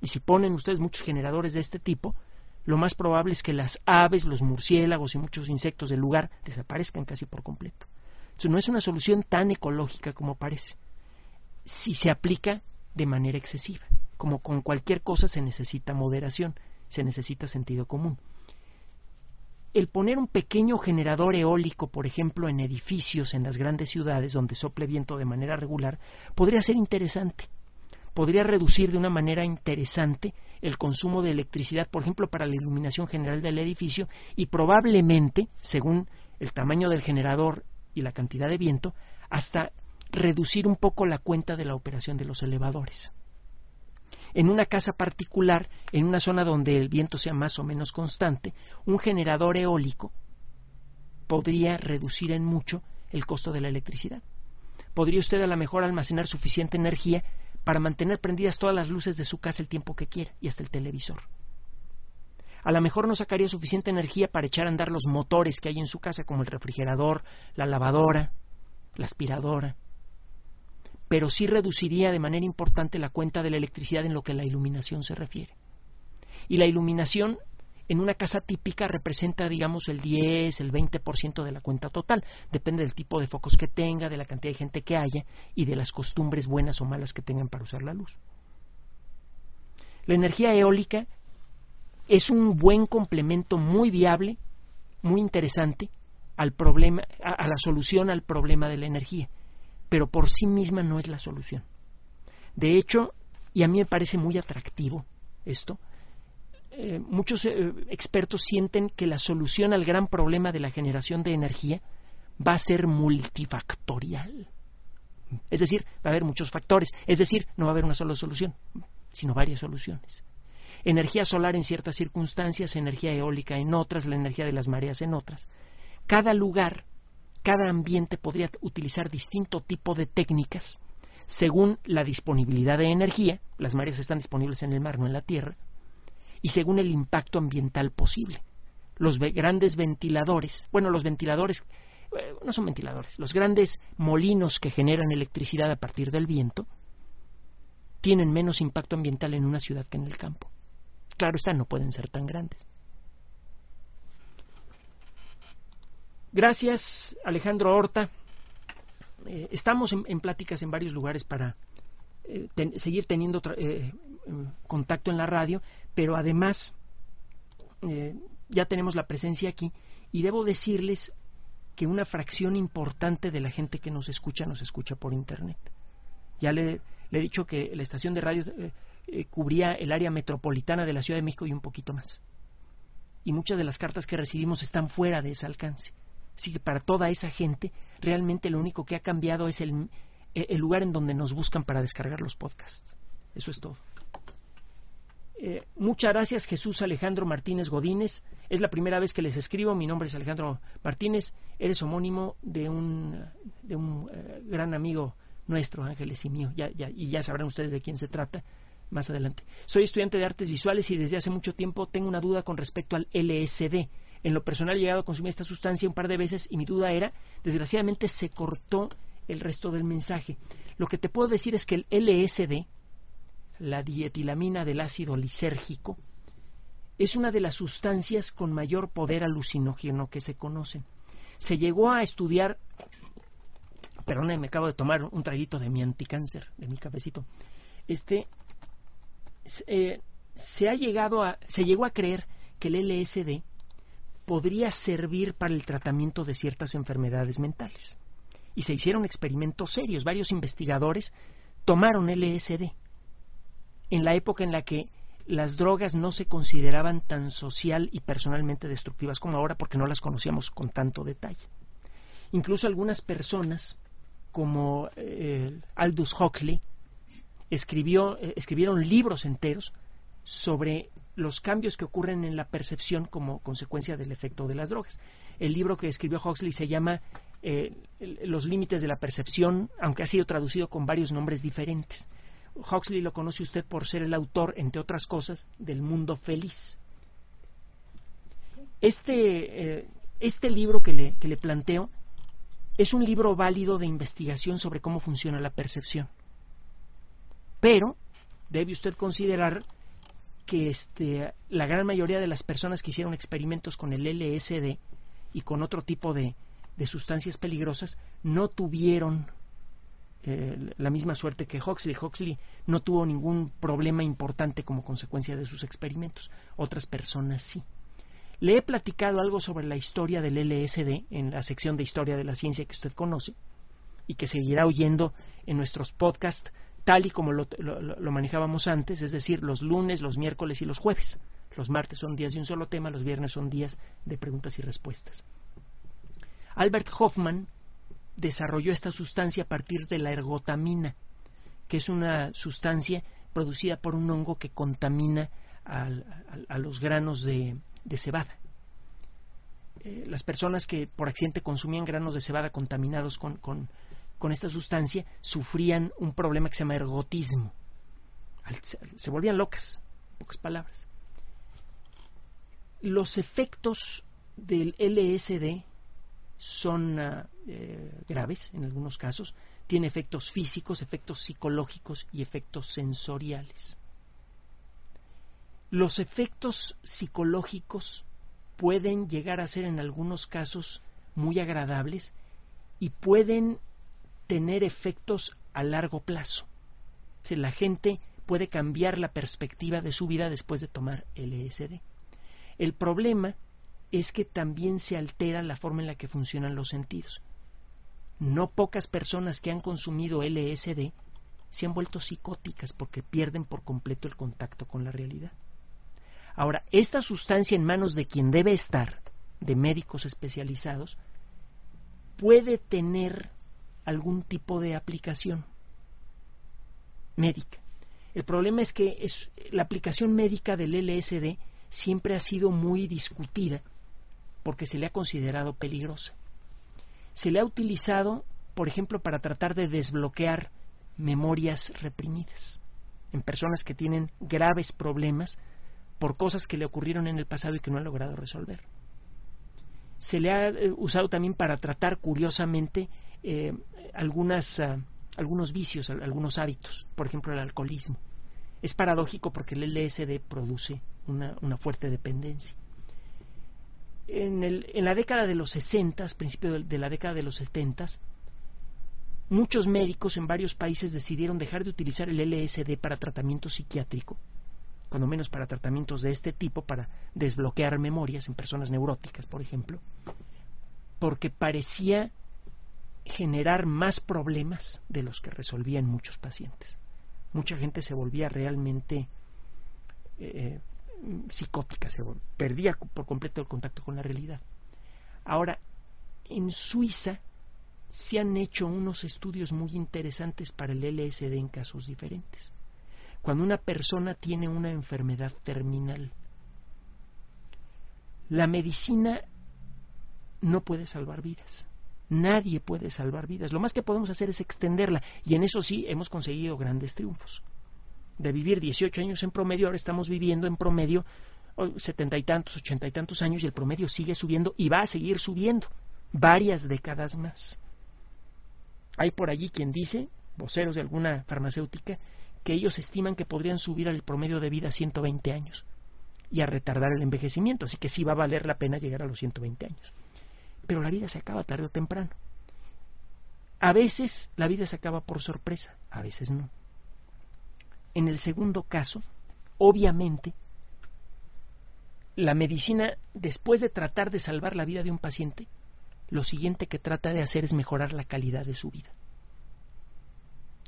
Y si ponen ustedes muchos generadores de este tipo, lo más probable es que las aves, los murciélagos y muchos insectos del lugar desaparezcan casi por completo. No es una solución tan ecológica como parece, si se aplica de manera excesiva. Como con cualquier cosa se necesita moderación, se necesita sentido común. El poner un pequeño generador eólico, por ejemplo, en edificios en las grandes ciudades donde sople viento de manera regular, podría ser interesante. Podría reducir de una manera interesante el consumo de electricidad, por ejemplo, para la iluminación general del edificio y probablemente, según el tamaño del generador y la cantidad de viento, hasta reducir un poco la cuenta de la operación de los elevadores en una casa particular, en una zona donde el viento sea más o menos constante, un generador eólico podría reducir en mucho el costo de la electricidad. Podría usted a lo mejor almacenar suficiente energía para mantener prendidas todas las luces de su casa el tiempo que quiera y hasta el televisor. A lo mejor no sacaría suficiente energía para echar a andar los motores que hay en su casa, como el refrigerador, la lavadora, la aspiradora, pero sí reduciría de manera importante la cuenta de la electricidad en lo que la iluminación se refiere. Y la iluminación en una casa típica representa, digamos, el 10, el 20% de la cuenta total. Depende del tipo de focos que tenga, de la cantidad de gente que haya y de las costumbres buenas o malas que tengan para usar la luz. La energía eólica es un buen complemento muy viable, muy interesante al problema, a la solución al problema de la energía pero por sí misma no es la solución. De hecho, y a mí me parece muy atractivo esto, eh, muchos eh, expertos sienten que la solución al gran problema de la generación de energía va a ser multifactorial. Es decir, va a haber muchos factores. Es decir, no va a haber una sola solución, sino varias soluciones. Energía solar en ciertas circunstancias, energía eólica en otras, la energía de las mareas en otras. Cada lugar cada ambiente podría utilizar distinto tipo de técnicas según la disponibilidad de energía, las mareas están disponibles en el mar, no en la tierra, y según el impacto ambiental posible. Los grandes ventiladores, bueno, los ventiladores eh, no son ventiladores, los grandes molinos que generan electricidad a partir del viento tienen menos impacto ambiental en una ciudad que en el campo. Claro está, no pueden ser tan grandes. Gracias, Alejandro Horta. Eh, estamos en, pláticas en varios lugares para eh, seguir teniendo eh, contacto en la radio, pero además ya tenemos la presencia aquí y debo decirles que una fracción importante de la gente que nos escucha nos escucha por Internet. Ya le he dicho que la estación de radio cubría el área metropolitana de la Ciudad de México y un poquito más. Y muchas de las cartas que recibimos están fuera de ese alcance. Así que para toda esa gente, realmente lo único que ha cambiado es el, eh, el lugar en donde nos buscan para descargar los podcasts. Eso es todo. Eh, muchas gracias Jesús Alejandro Martínez Godínez. Es la primera vez que les escribo. Mi nombre es Alejandro Martínez. Eres homónimo de un, de un eh, gran amigo nuestro, Ángeles y mío. Ya, ya, y ya sabrán ustedes de quién se trata más adelante. Soy estudiante de artes visuales y desde hace mucho tiempo tengo una duda con respecto al LSD. En lo personal he llegado a consumir esta sustancia un par de veces y mi duda era, desgraciadamente se cortó el resto del mensaje. Lo que te puedo decir es que el LSD, la dietilamina del ácido lisérgico, es una de las sustancias con mayor poder alucinógeno que se conocen. Se llegó a estudiar, perdón, me acabo de tomar un traguito de mi anticáncer, de mi cafecito. Este, eh, se ha llegado a, se llegó a creer que el LSD podría servir para el tratamiento de ciertas enfermedades mentales. Y se hicieron experimentos serios. Varios investigadores tomaron LSD en la época en la que las drogas no se consideraban tan social y personalmente destructivas como ahora porque no las conocíamos con tanto detalle. Incluso algunas personas, como eh, Aldous Huxley, escribió, eh, escribieron libros enteros sobre los cambios que ocurren en la percepción como consecuencia del efecto de las drogas. El libro que escribió Huxley se llama eh, Los límites de la percepción, aunque ha sido traducido con varios nombres diferentes. Huxley lo conoce usted por ser el autor, entre otras cosas, del mundo feliz. Este, eh, este libro que le, que le planteo es un libro válido de investigación sobre cómo funciona la percepción. Pero debe usted considerar que este, la gran mayoría de las personas que hicieron experimentos con el LSD y con otro tipo de, de sustancias peligrosas no tuvieron eh, la misma suerte que Huxley. Huxley no tuvo ningún problema importante como consecuencia de sus experimentos. Otras personas sí. Le he platicado algo sobre la historia del LSD en la sección de historia de la ciencia que usted conoce y que seguirá oyendo en nuestros podcasts tal y como lo, manejábamos antes, es decir, los lunes, los miércoles y los jueves. Los martes son días de un solo tema, los viernes son días de preguntas y respuestas. Albert Hoffman desarrolló esta sustancia a partir de la ergotamina, que es una sustancia producida por un hongo que contamina a los granos de, cebada. Eh, las personas que por accidente consumían granos de cebada contaminados con, con esta sustancia sufrían un problema que se llama ergotismo. Se volvían locas, en pocas palabras. Los efectos del LSD son ah, eh, graves en algunos casos, tiene efectos físicos, efectos psicológicos y efectos sensoriales. Los efectos psicológicos pueden llegar a ser en algunos casos muy agradables y pueden tener efectos a largo plazo. Si la gente puede cambiar la perspectiva de su vida después de tomar LSD. El problema es que también se altera la forma en la que funcionan los sentidos. No pocas personas que han consumido LSD se han vuelto psicóticas porque pierden por completo el contacto con la realidad. Ahora, esta sustancia en manos de quien debe estar, de médicos especializados, puede tener algún tipo de aplicación médica. El problema es que es, la aplicación médica del LSD siempre ha sido muy discutida porque se le ha considerado peligrosa. Se le ha utilizado, por ejemplo, para tratar de desbloquear memorias reprimidas en personas que tienen graves problemas por cosas que le ocurrieron en el pasado y que no han logrado resolver. Se le ha eh, usado también para tratar, curiosamente, eh, algunas, ah, algunos vicios, algunos hábitos, por ejemplo el alcoholismo. Es paradójico porque el LSD produce una, una fuerte dependencia. En, el, en, la década de los 60, principio de, de la década de los 70, muchos médicos en varios países decidieron dejar de utilizar el LSD para tratamiento psiquiátrico, cuando menos para tratamientos de este tipo, para desbloquear memorias en personas neuróticas, por ejemplo, porque parecía generar más problemas de los que resolvían muchos pacientes. Mucha gente se volvía realmente eh, psicótica, se perdía por completo el contacto con la realidad. Ahora, en Suiza se han hecho unos estudios muy interesantes para el LSD en casos diferentes. Cuando una persona tiene una enfermedad terminal, la medicina no puede salvar vidas Nadie puede salvar vidas. Lo más que podemos hacer es extenderla. Y en eso sí hemos conseguido grandes triunfos. De vivir 18 años en promedio, ahora estamos viviendo en promedio setenta y tantos, ochenta y tantos años y el promedio sigue subiendo y va a seguir subiendo varias décadas más. Hay por allí quien dice, voceros de alguna farmacéutica, que ellos estiman que podrían subir al promedio de vida a 120 años y a retardar el envejecimiento, así que sí va a valer la pena llegar a los 120 años. Pero la vida se acaba tarde o temprano. A veces la vida se acaba por sorpresa, a veces no. En el segundo caso, obviamente, la medicina, después de tratar de salvar la vida de un paciente, lo siguiente que trata de hacer es mejorar la calidad de su vida.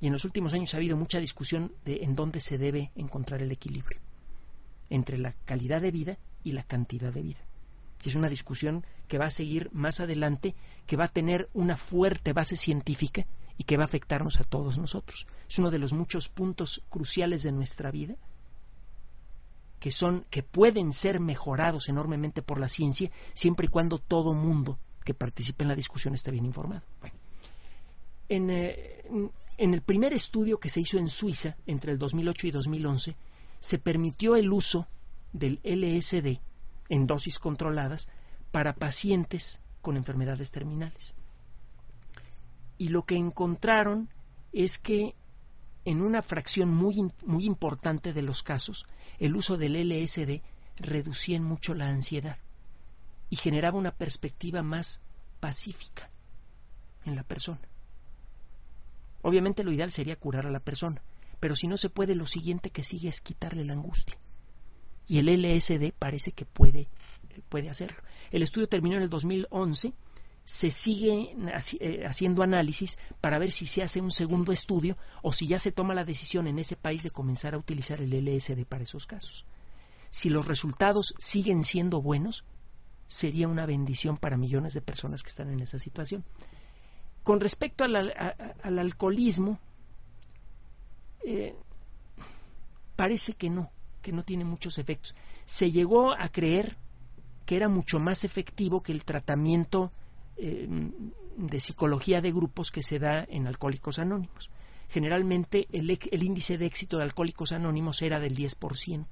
Y en los últimos años ha habido mucha discusión de en dónde se debe encontrar el equilibrio. entre la calidad de vida y la cantidad de vida. Y es una discusión que va a seguir más adelante, que va a tener una fuerte base científica y que va a afectarnos a todos nosotros. Es uno de los muchos puntos cruciales de nuestra vida que son que pueden ser mejorados enormemente por la ciencia siempre y cuando todo mundo que participe en la discusión esté bien informado. en, eh, en el primer estudio que se hizo en Suiza entre el 2008 y 2011 se permitió el uso del LSD en dosis controladas para pacientes con enfermedades terminales. Y lo que encontraron es que en una fracción muy, muy importante de los casos, el uso del LSD reducía mucho la ansiedad y generaba una perspectiva más pacífica en la persona. Obviamente lo ideal sería curar a la persona, pero si no se puede, lo siguiente que sigue es quitarle la angustia. Y el LSD parece que puede, puede hacerlo. El estudio terminó en el 2011 se sigue eh, haciendo análisis para ver si se hace un segundo estudio o si ya se toma la decisión en ese país de comenzar a utilizar el LSD para esos casos. Si los resultados siguen siendo buenos, sería una bendición para millones de personas que están en esa situación. Con respecto al, alcoholismo, eh, parece que no, que no tiene muchos efectos. Se llegó a creer que era mucho más efectivo que el tratamiento eh, de psicología de grupos que se da en Alcohólicos Anónimos. Generalmente el, el índice de éxito de Alcohólicos Anónimos era del 10%.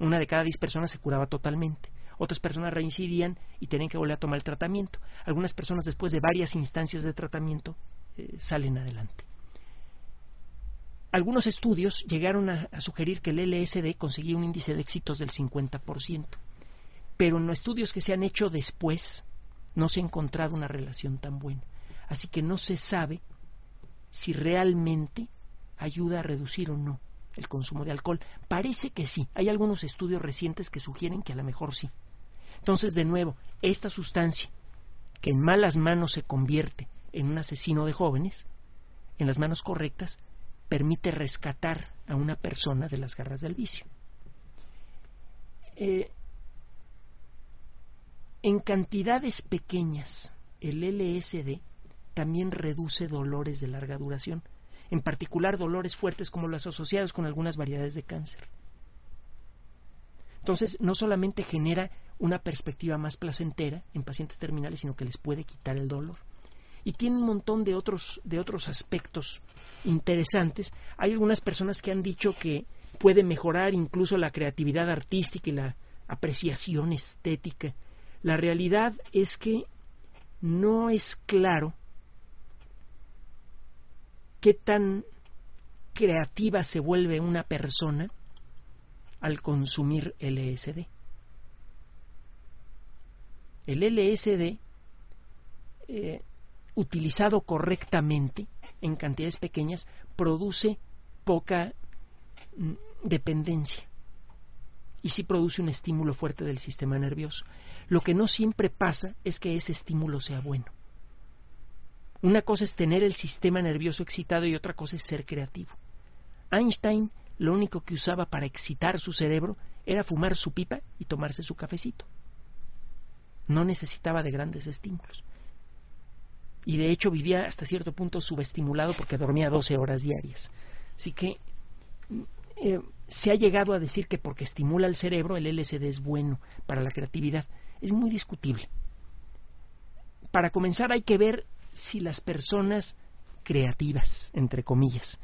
Una de cada 10 personas se curaba totalmente. Otras personas reincidían y tenían que volver a tomar el tratamiento. Algunas personas después de varias instancias de tratamiento eh, salen adelante. Algunos estudios llegaron a, sugerir que el LSD conseguía un índice de éxitos del 50%, pero en los estudios que se han hecho después no se ha encontrado una relación tan buena. Así que no se sabe si realmente ayuda a reducir o no el consumo de alcohol. Parece que sí. Hay algunos estudios recientes que sugieren que a lo mejor sí. Entonces, de nuevo, esta sustancia que en malas manos se convierte en un asesino de jóvenes, en las manos correctas, permite rescatar a una persona de las garras del vicio. Eh, en cantidades pequeñas, el LSD también reduce dolores de larga duración, en particular dolores fuertes como los asociados con algunas variedades de cáncer. Entonces, no solamente genera una perspectiva más placentera en pacientes terminales, sino que les puede quitar el dolor. Y tiene un montón de otros, de otros aspectos interesantes. Hay algunas personas que han dicho que puede mejorar incluso la creatividad artística y la apreciación estética la realidad es que no es claro qué tan creativa se vuelve una persona al consumir LSD. El LSD, eh, utilizado correctamente en cantidades pequeñas, produce poca mm, dependencia y sí produce un estímulo fuerte del sistema nervioso. Lo que no siempre pasa es que ese estímulo sea bueno. Una cosa es tener el sistema nervioso excitado y otra cosa es ser creativo. Einstein lo único que usaba para excitar su cerebro era fumar su pipa y tomarse su cafecito. No necesitaba de grandes estímulos. Y de hecho vivía hasta cierto punto subestimulado porque dormía 12 horas diarias. Así que eh, se ha llegado a decir que porque estimula el cerebro el LSD es bueno para la creatividad. Es muy discutible. Para comenzar hay que ver si las personas creativas, entre comillas,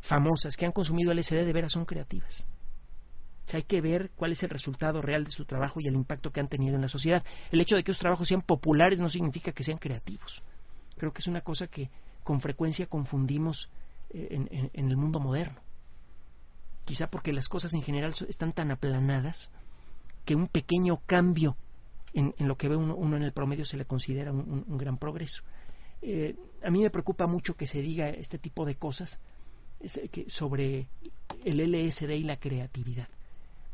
famosas, que han consumido LSD de veras son creativas. O hay que ver cuál es el resultado real de su trabajo y el impacto que han tenido en la sociedad. El hecho de que los trabajos sean populares no significa que sean creativos. Creo que es una cosa que con frecuencia confundimos eh, en el mundo moderno quizá porque las cosas en general están tan aplanadas que un pequeño cambio en, lo que ve uno, en el promedio se le considera un, gran progreso. Eh, a mí me preocupa mucho que se diga este tipo de cosas eh, sobre el LSD y la creatividad.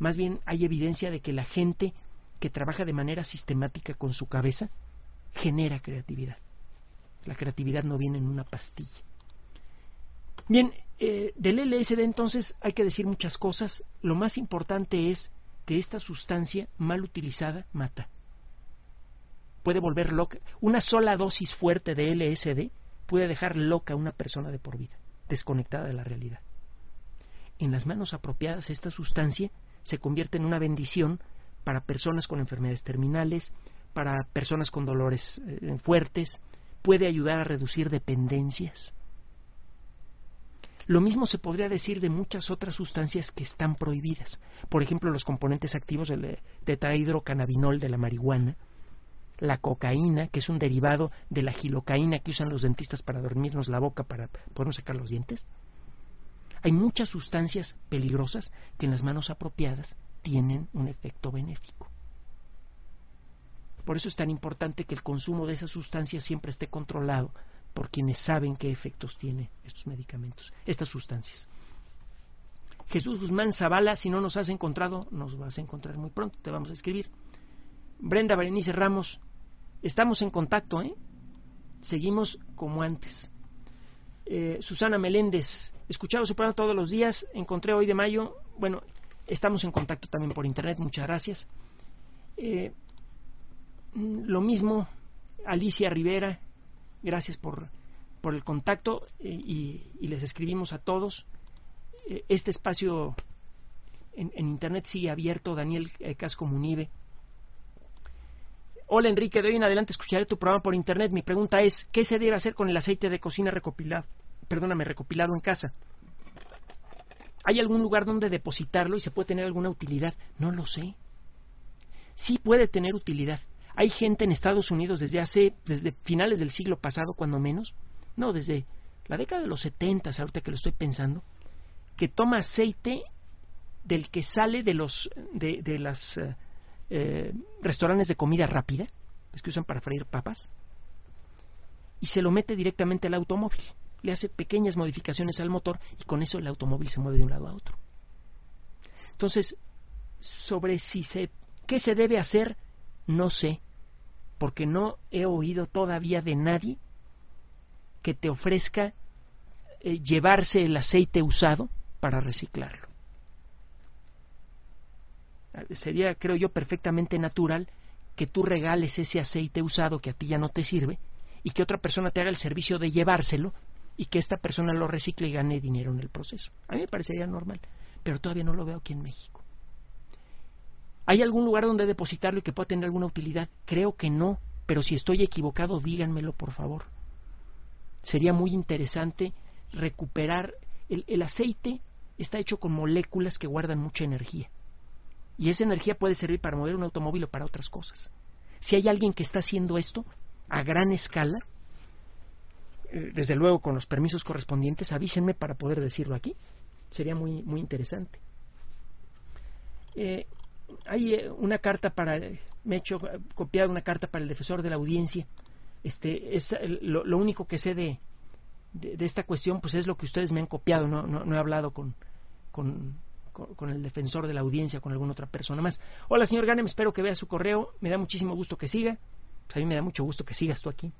Más bien hay evidencia de que la gente que trabaja de manera sistemática con su cabeza genera creatividad. La creatividad no viene en una pastilla. Bien, eh, del LSD entonces hay que decir muchas cosas. Lo más importante es que esta sustancia mal utilizada mata. Puede volver loca. Una sola dosis fuerte de LSD puede dejar loca a una persona de por vida, desconectada de la realidad. En las manos apropiadas esta sustancia se convierte en una bendición para personas con enfermedades terminales, para personas con dolores eh, fuertes, puede ayudar a reducir dependencias. Lo mismo se podría decir de muchas otras sustancias que están prohibidas. Por ejemplo, los componentes activos del tetrahidrocannabinol de la marihuana, la cocaína, que es un derivado de la gilocaína que usan los dentistas para dormirnos la boca para podernos sacar los dientes. Hay muchas sustancias peligrosas que en las manos apropiadas tienen un efecto benéfico. Por eso es tan importante que el consumo de esas sustancias siempre esté controlado por quienes saben qué efectos tienen estos medicamentos, estas sustancias. Jesús Guzmán Zavala, si no nos has encontrado, nos vas a encontrar muy pronto, te vamos a escribir. Brenda Berenice Ramos, estamos en contacto, ¿eh? Seguimos como antes. Eh, Susana Meléndez, escuchaba su programa todos los días, encontré hoy de mayo, bueno, estamos en contacto también por internet, muchas gracias. Eh, lo mismo, Alicia Rivera, gracias por, por el contacto eh, y, les escribimos a todos. Eh, este espacio en, Internet sigue abierto, Daniel eh, Casco Munive. Hola Enrique, de hoy en adelante escucharé tu programa por Internet. Mi pregunta es, ¿qué se debe hacer con el aceite de cocina recopilado, perdóname, recopilado en casa? ¿Hay algún lugar donde depositarlo y se puede tener alguna utilidad? No lo sé. Sí puede tener utilidad. Hay gente en Estados Unidos desde hace, desde finales del siglo pasado, cuando menos, no, desde la década de los 70, ahorita que lo estoy pensando, que toma aceite del que sale de los de, de las eh, eh, restaurantes de comida rápida, los que usan para freír papas, y se lo mete directamente al automóvil. Le hace pequeñas modificaciones al motor y con eso el automóvil se mueve de un lado a otro. Entonces, sobre si se qué se debe hacer, no sé, porque no he oído todavía de nadie que te ofrezca eh, llevarse el aceite usado para reciclarlo. Sería, creo yo, perfectamente natural que tú regales ese aceite usado que a ti ya no te sirve y que otra persona te haga el servicio de llevárselo y que esta persona lo recicle y gane dinero en el proceso. A mí me parecería normal, pero todavía no lo veo aquí en México. ¿Hay algún lugar donde depositarlo y que pueda tener alguna utilidad? Creo que no, pero si estoy equivocado, díganmelo por favor. Sería muy interesante recuperar el, aceite está hecho con moléculas que guardan mucha energía. Y esa energía puede servir para mover un automóvil o para otras cosas. Si hay alguien que está haciendo esto a gran escala, eh, desde luego con los permisos correspondientes, avísenme para poder decirlo aquí. Sería muy, muy interesante. Eh, hay eh, una carta para me he hecho eh, copiar una carta para el defensor de la audiencia. Este es lo, único que sé de, de, esta cuestión pues es lo que ustedes me han copiado. No, no, he hablado con, con, con, el defensor de la audiencia con alguna otra persona más. Hola señor Ganem espero que vea su correo. Me da muchísimo gusto que siga. A mí me da mucho gusto que sigas tú aquí.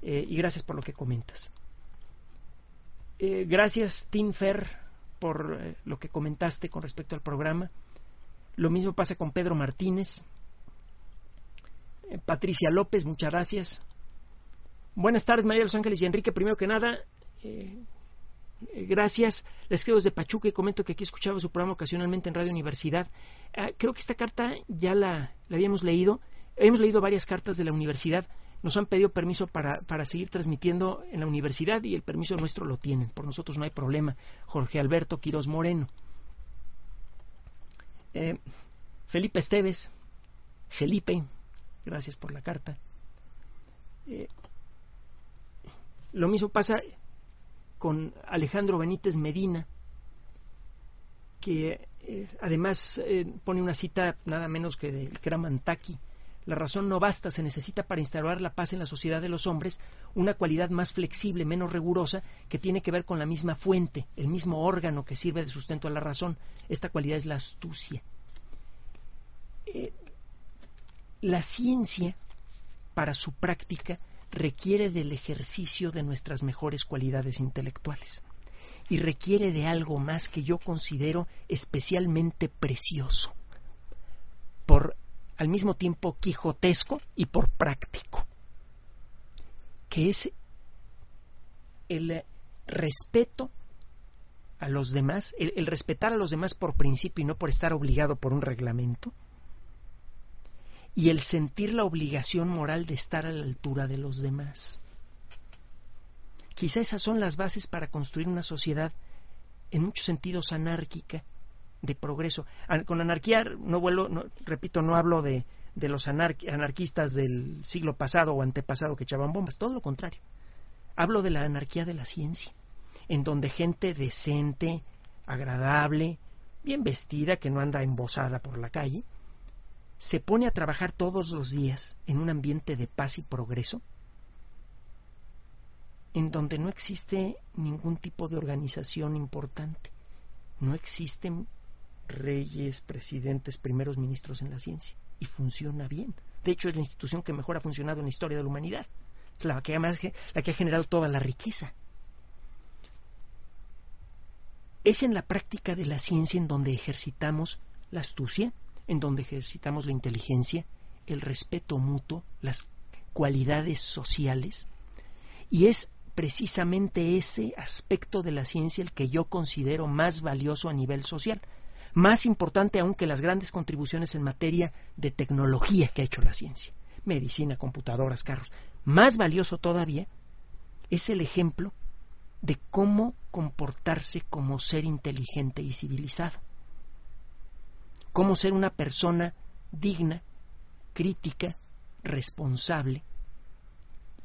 Eh, y gracias por lo que comentas. Gracias Tim Fer por lo que comentaste con respecto al programa lo mismo pasa con Pedro Martínez. Eh, Patricia López, muchas gracias. Buenas tardes, María de los Ángeles y Enrique. Primero que nada, eh, eh, gracias. Les escribo desde Pachuca y comento que aquí escuchaba su programa ocasionalmente en Radio Universidad. Ah, creo que esta carta ya la, habíamos leído. Hemos leído varias cartas de la universidad. Nos han pedido permiso para, para seguir transmitiendo en la universidad y el permiso nuestro lo tienen. Por nosotros no hay problema. Jorge Alberto Quiroz Moreno. Eh, Felipe Esteves, Felipe, gracias por la carta. Eh, lo mismo pasa con Alejandro Benítez Medina, que eh, además pone una cita nada menos que de Kramantaki. La razón no basta, se necesita para instaurar la paz en la sociedad de los hombres una cualidad más flexible, menos rigurosa, que tiene que ver con la misma fuente, el mismo órgano que sirve de sustento a la razón. Esta cualidad es la astucia. Eh, la ciencia, para su práctica, requiere del ejercicio de nuestras mejores cualidades intelectuales. y requiere de algo más que yo considero especialmente precioso, por al mismo tiempo quijotesco y por práctico, que es el respeto a los demás, el, respetar a los demás por principio y no por estar obligado por un reglamento, y el sentir la obligación moral de estar a la altura de los demás. Quizá esas son las bases para construir una sociedad en muchos sentidos anárquica, de progreso. Con anarquía, no vuelo, repito, no hablo de, de los anarquistas del siglo pasado o antepasado que echaban bombas, todo lo contrario. Hablo de la anarquía de la ciencia, en donde gente decente, agradable, bien vestida, que no anda embosada por la calle, se pone a trabajar todos los días en un ambiente de paz y progreso, en donde no existe ningún tipo de organización importante, no existen reyes, presidentes, primeros ministros en la ciencia, y funciona bien. De hecho, es la institución que mejor ha funcionado en la historia de la humanidad la que, la que ha generado toda la riqueza. Es en la práctica de la ciencia en donde ejercitamos la astucia, en donde ejercitamos la inteligencia, el respeto mutuo, las cualidades sociales, y es precisamente ese aspecto de la ciencia el que yo considero más valioso a nivel social, más importante aún que las grandes contribuciones en materia de tecnología que ha hecho la ciencia, medicina, computadoras, carros. Más valioso todavía es el ejemplo de cómo comportarse como ser inteligente y civilizado. Cómo ser una persona digna, crítica, responsable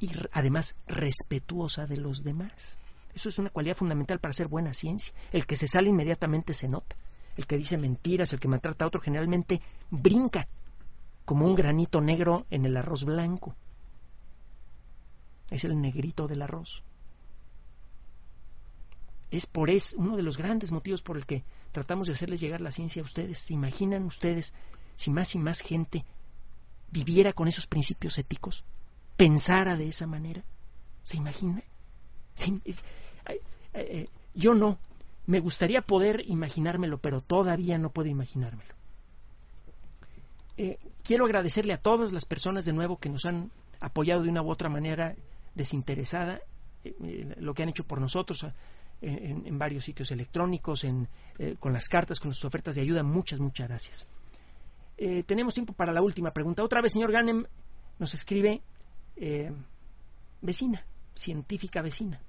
y además respetuosa de los demás. Eso es una cualidad fundamental para hacer buena ciencia. El que se sale inmediatamente se nota. El que dice mentiras, el que maltrata a otro, generalmente brinca como un granito negro en el arroz blanco es el negrito del arroz. Es por eso uno de los grandes motivos por el que tratamos de hacerles llegar la ciencia a ustedes. ¿Se imaginan ustedes si más y más gente viviera con esos principios éticos? ¿Pensara de esa manera? ¿Se imagina? Eh, yo no. Me gustaría poder imaginármelo, pero todavía no puedo imaginármelo. Eh, quiero agradecerle a todas las personas de nuevo que nos han apoyado de una u otra manera desinteresada eh, eh, lo que han hecho por nosotros eh, en, varios sitios electrónicos, en, con las cartas, con sus ofertas de ayuda. Muchas, muchas gracias. tenemos tiempo para la última pregunta. Otra vez, señor Ganem nos escribe vecina, científica vecina.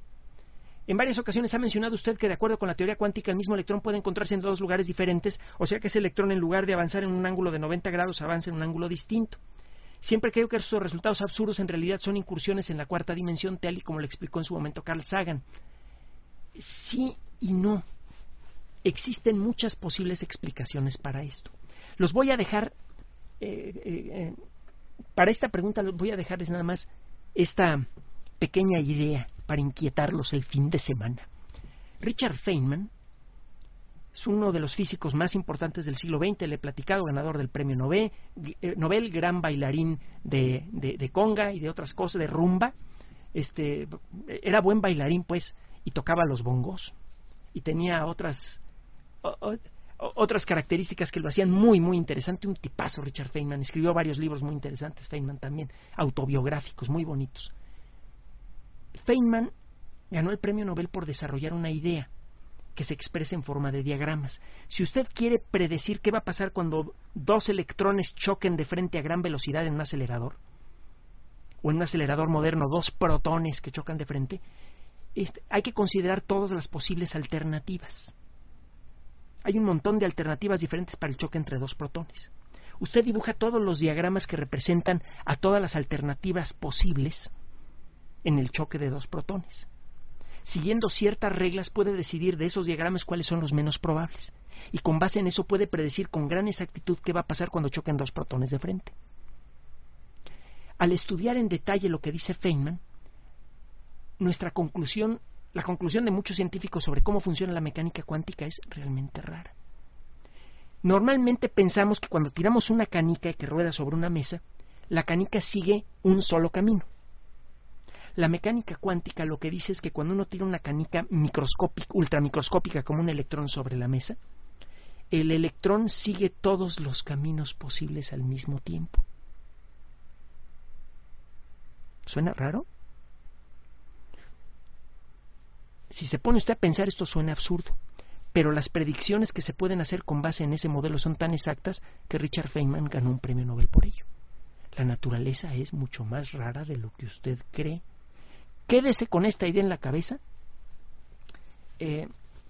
En varias ocasiones ha mencionado usted que de acuerdo con la teoría cuántica el mismo electrón puede encontrarse en dos lugares diferentes, o sea que ese electrón en lugar de avanzar en un ángulo de 90 grados avanza en un ángulo distinto. Siempre creo que esos resultados absurdos en realidad son incursiones en la cuarta dimensión, tal y como lo explicó en su momento Carl Sagan. Sí y no. Existen muchas posibles explicaciones para esto. Los voy a dejar, eh, eh, eh, para esta pregunta los voy a dejarles nada más esta pequeña idea para inquietarlos el fin de semana. Richard Feynman es uno de los físicos más importantes del siglo XX, le he platicado, ganador del premio Nobel, eh, Nobel gran bailarín de, de, conga y de otras cosas, de rumba. Este, era buen bailarín, pues, y tocaba los bongos. Y tenía otras, otras características que lo hacían muy, muy interesante. Un tipazo, Richard Feynman. Escribió varios libros muy interesantes, Feynman también, autobiográficos, muy bonitos. Feynman ganó el premio Nobel por desarrollar una idea que se expresa en forma de diagramas. Si usted quiere predecir qué va a pasar cuando dos electrones choquen de frente a gran velocidad en un acelerador, o en un acelerador moderno dos protones que chocan de frente, este, hay que considerar todas las posibles alternativas. Hay un montón de alternativas diferentes para el choque entre dos protones. Usted dibuja todos los diagramas que representan a todas las alternativas posibles en el choque de dos protones siguiendo ciertas reglas, puede decidir de esos diagramas cuáles son los menos probables. Y con base en eso puede predecir con gran exactitud qué va a pasar cuando choquen dos protones de frente. Al estudiar en detalle lo que dice Feynman, nuestra conclusión, la conclusión de muchos científicos sobre cómo funciona la mecánica cuántica es realmente rara. Normalmente pensamos que cuando tiramos una canica que rueda sobre una mesa, la canica sigue un solo camino. La mecánica cuántica lo que dice es que cuando uno tira una canica microscópica, ultramicroscópica como un electrón sobre la mesa, el electrón sigue todos los caminos posibles al mismo tiempo. ¿Suena raro? Si se pone usted a pensar esto suena absurdo, pero las predicciones que se pueden hacer con base en ese modelo son tan exactas que Richard Feynman ganó un premio Nobel por ello. La naturaleza es mucho más rara de lo que usted cree. Quédese con esta idea en la cabeza. Eh,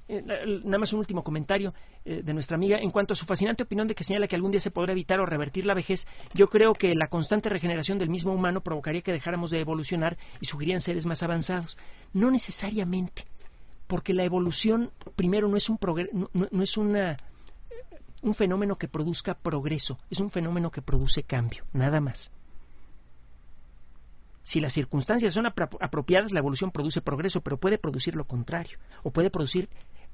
eh, nada más un último comentario eh, de nuestra amiga. En cuanto a su fascinante opinión de que señala que algún día se podrá evitar o revertir la vejez, yo creo que la constante regeneración del mismo humano provocaría que dejáramos de evolucionar y surgirían seres más avanzados. No necesariamente, porque la evolución, primero, no es un, no es una, un fenómeno que produzca progreso, es un fenómeno que produce cambio, nada más. Si las circunstancias son apropiadas, la evolución produce progreso, pero puede producir lo contrario, o puede producir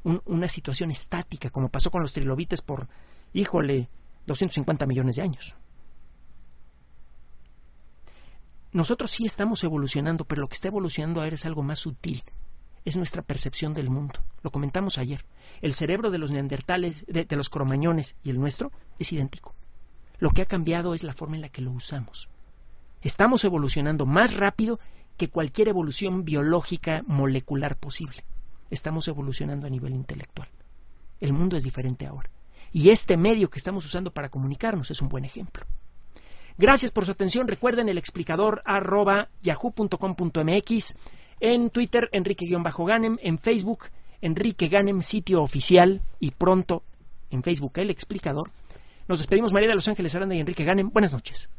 una situación estática, como pasó con los trilobites por, híjole, 250 millones de años. Nosotros sí estamos evolucionando, pero lo que está evolucionando ahora es algo más sutil. Es nuestra percepción del mundo. Lo comentamos ayer. El cerebro de los neandertales, de los cromañones y el nuestro es idéntico. Lo que ha cambiado es la forma en la que lo usamos. Estamos evolucionando más rápido que cualquier evolución biológica molecular posible. Estamos evolucionando a nivel intelectual. El mundo es diferente ahora. Y este medio que estamos usando para comunicarnos es un buen ejemplo. Gracias por su atención. Recuerden el explicador arroba yahoo.com.mx, en Twitter Enrique-Ganem, en Facebook Enrique Ganem, sitio oficial y pronto en Facebook el explicador. Nos despedimos María de Los Ángeles Aranda y Enrique Ganem. Buenas noches.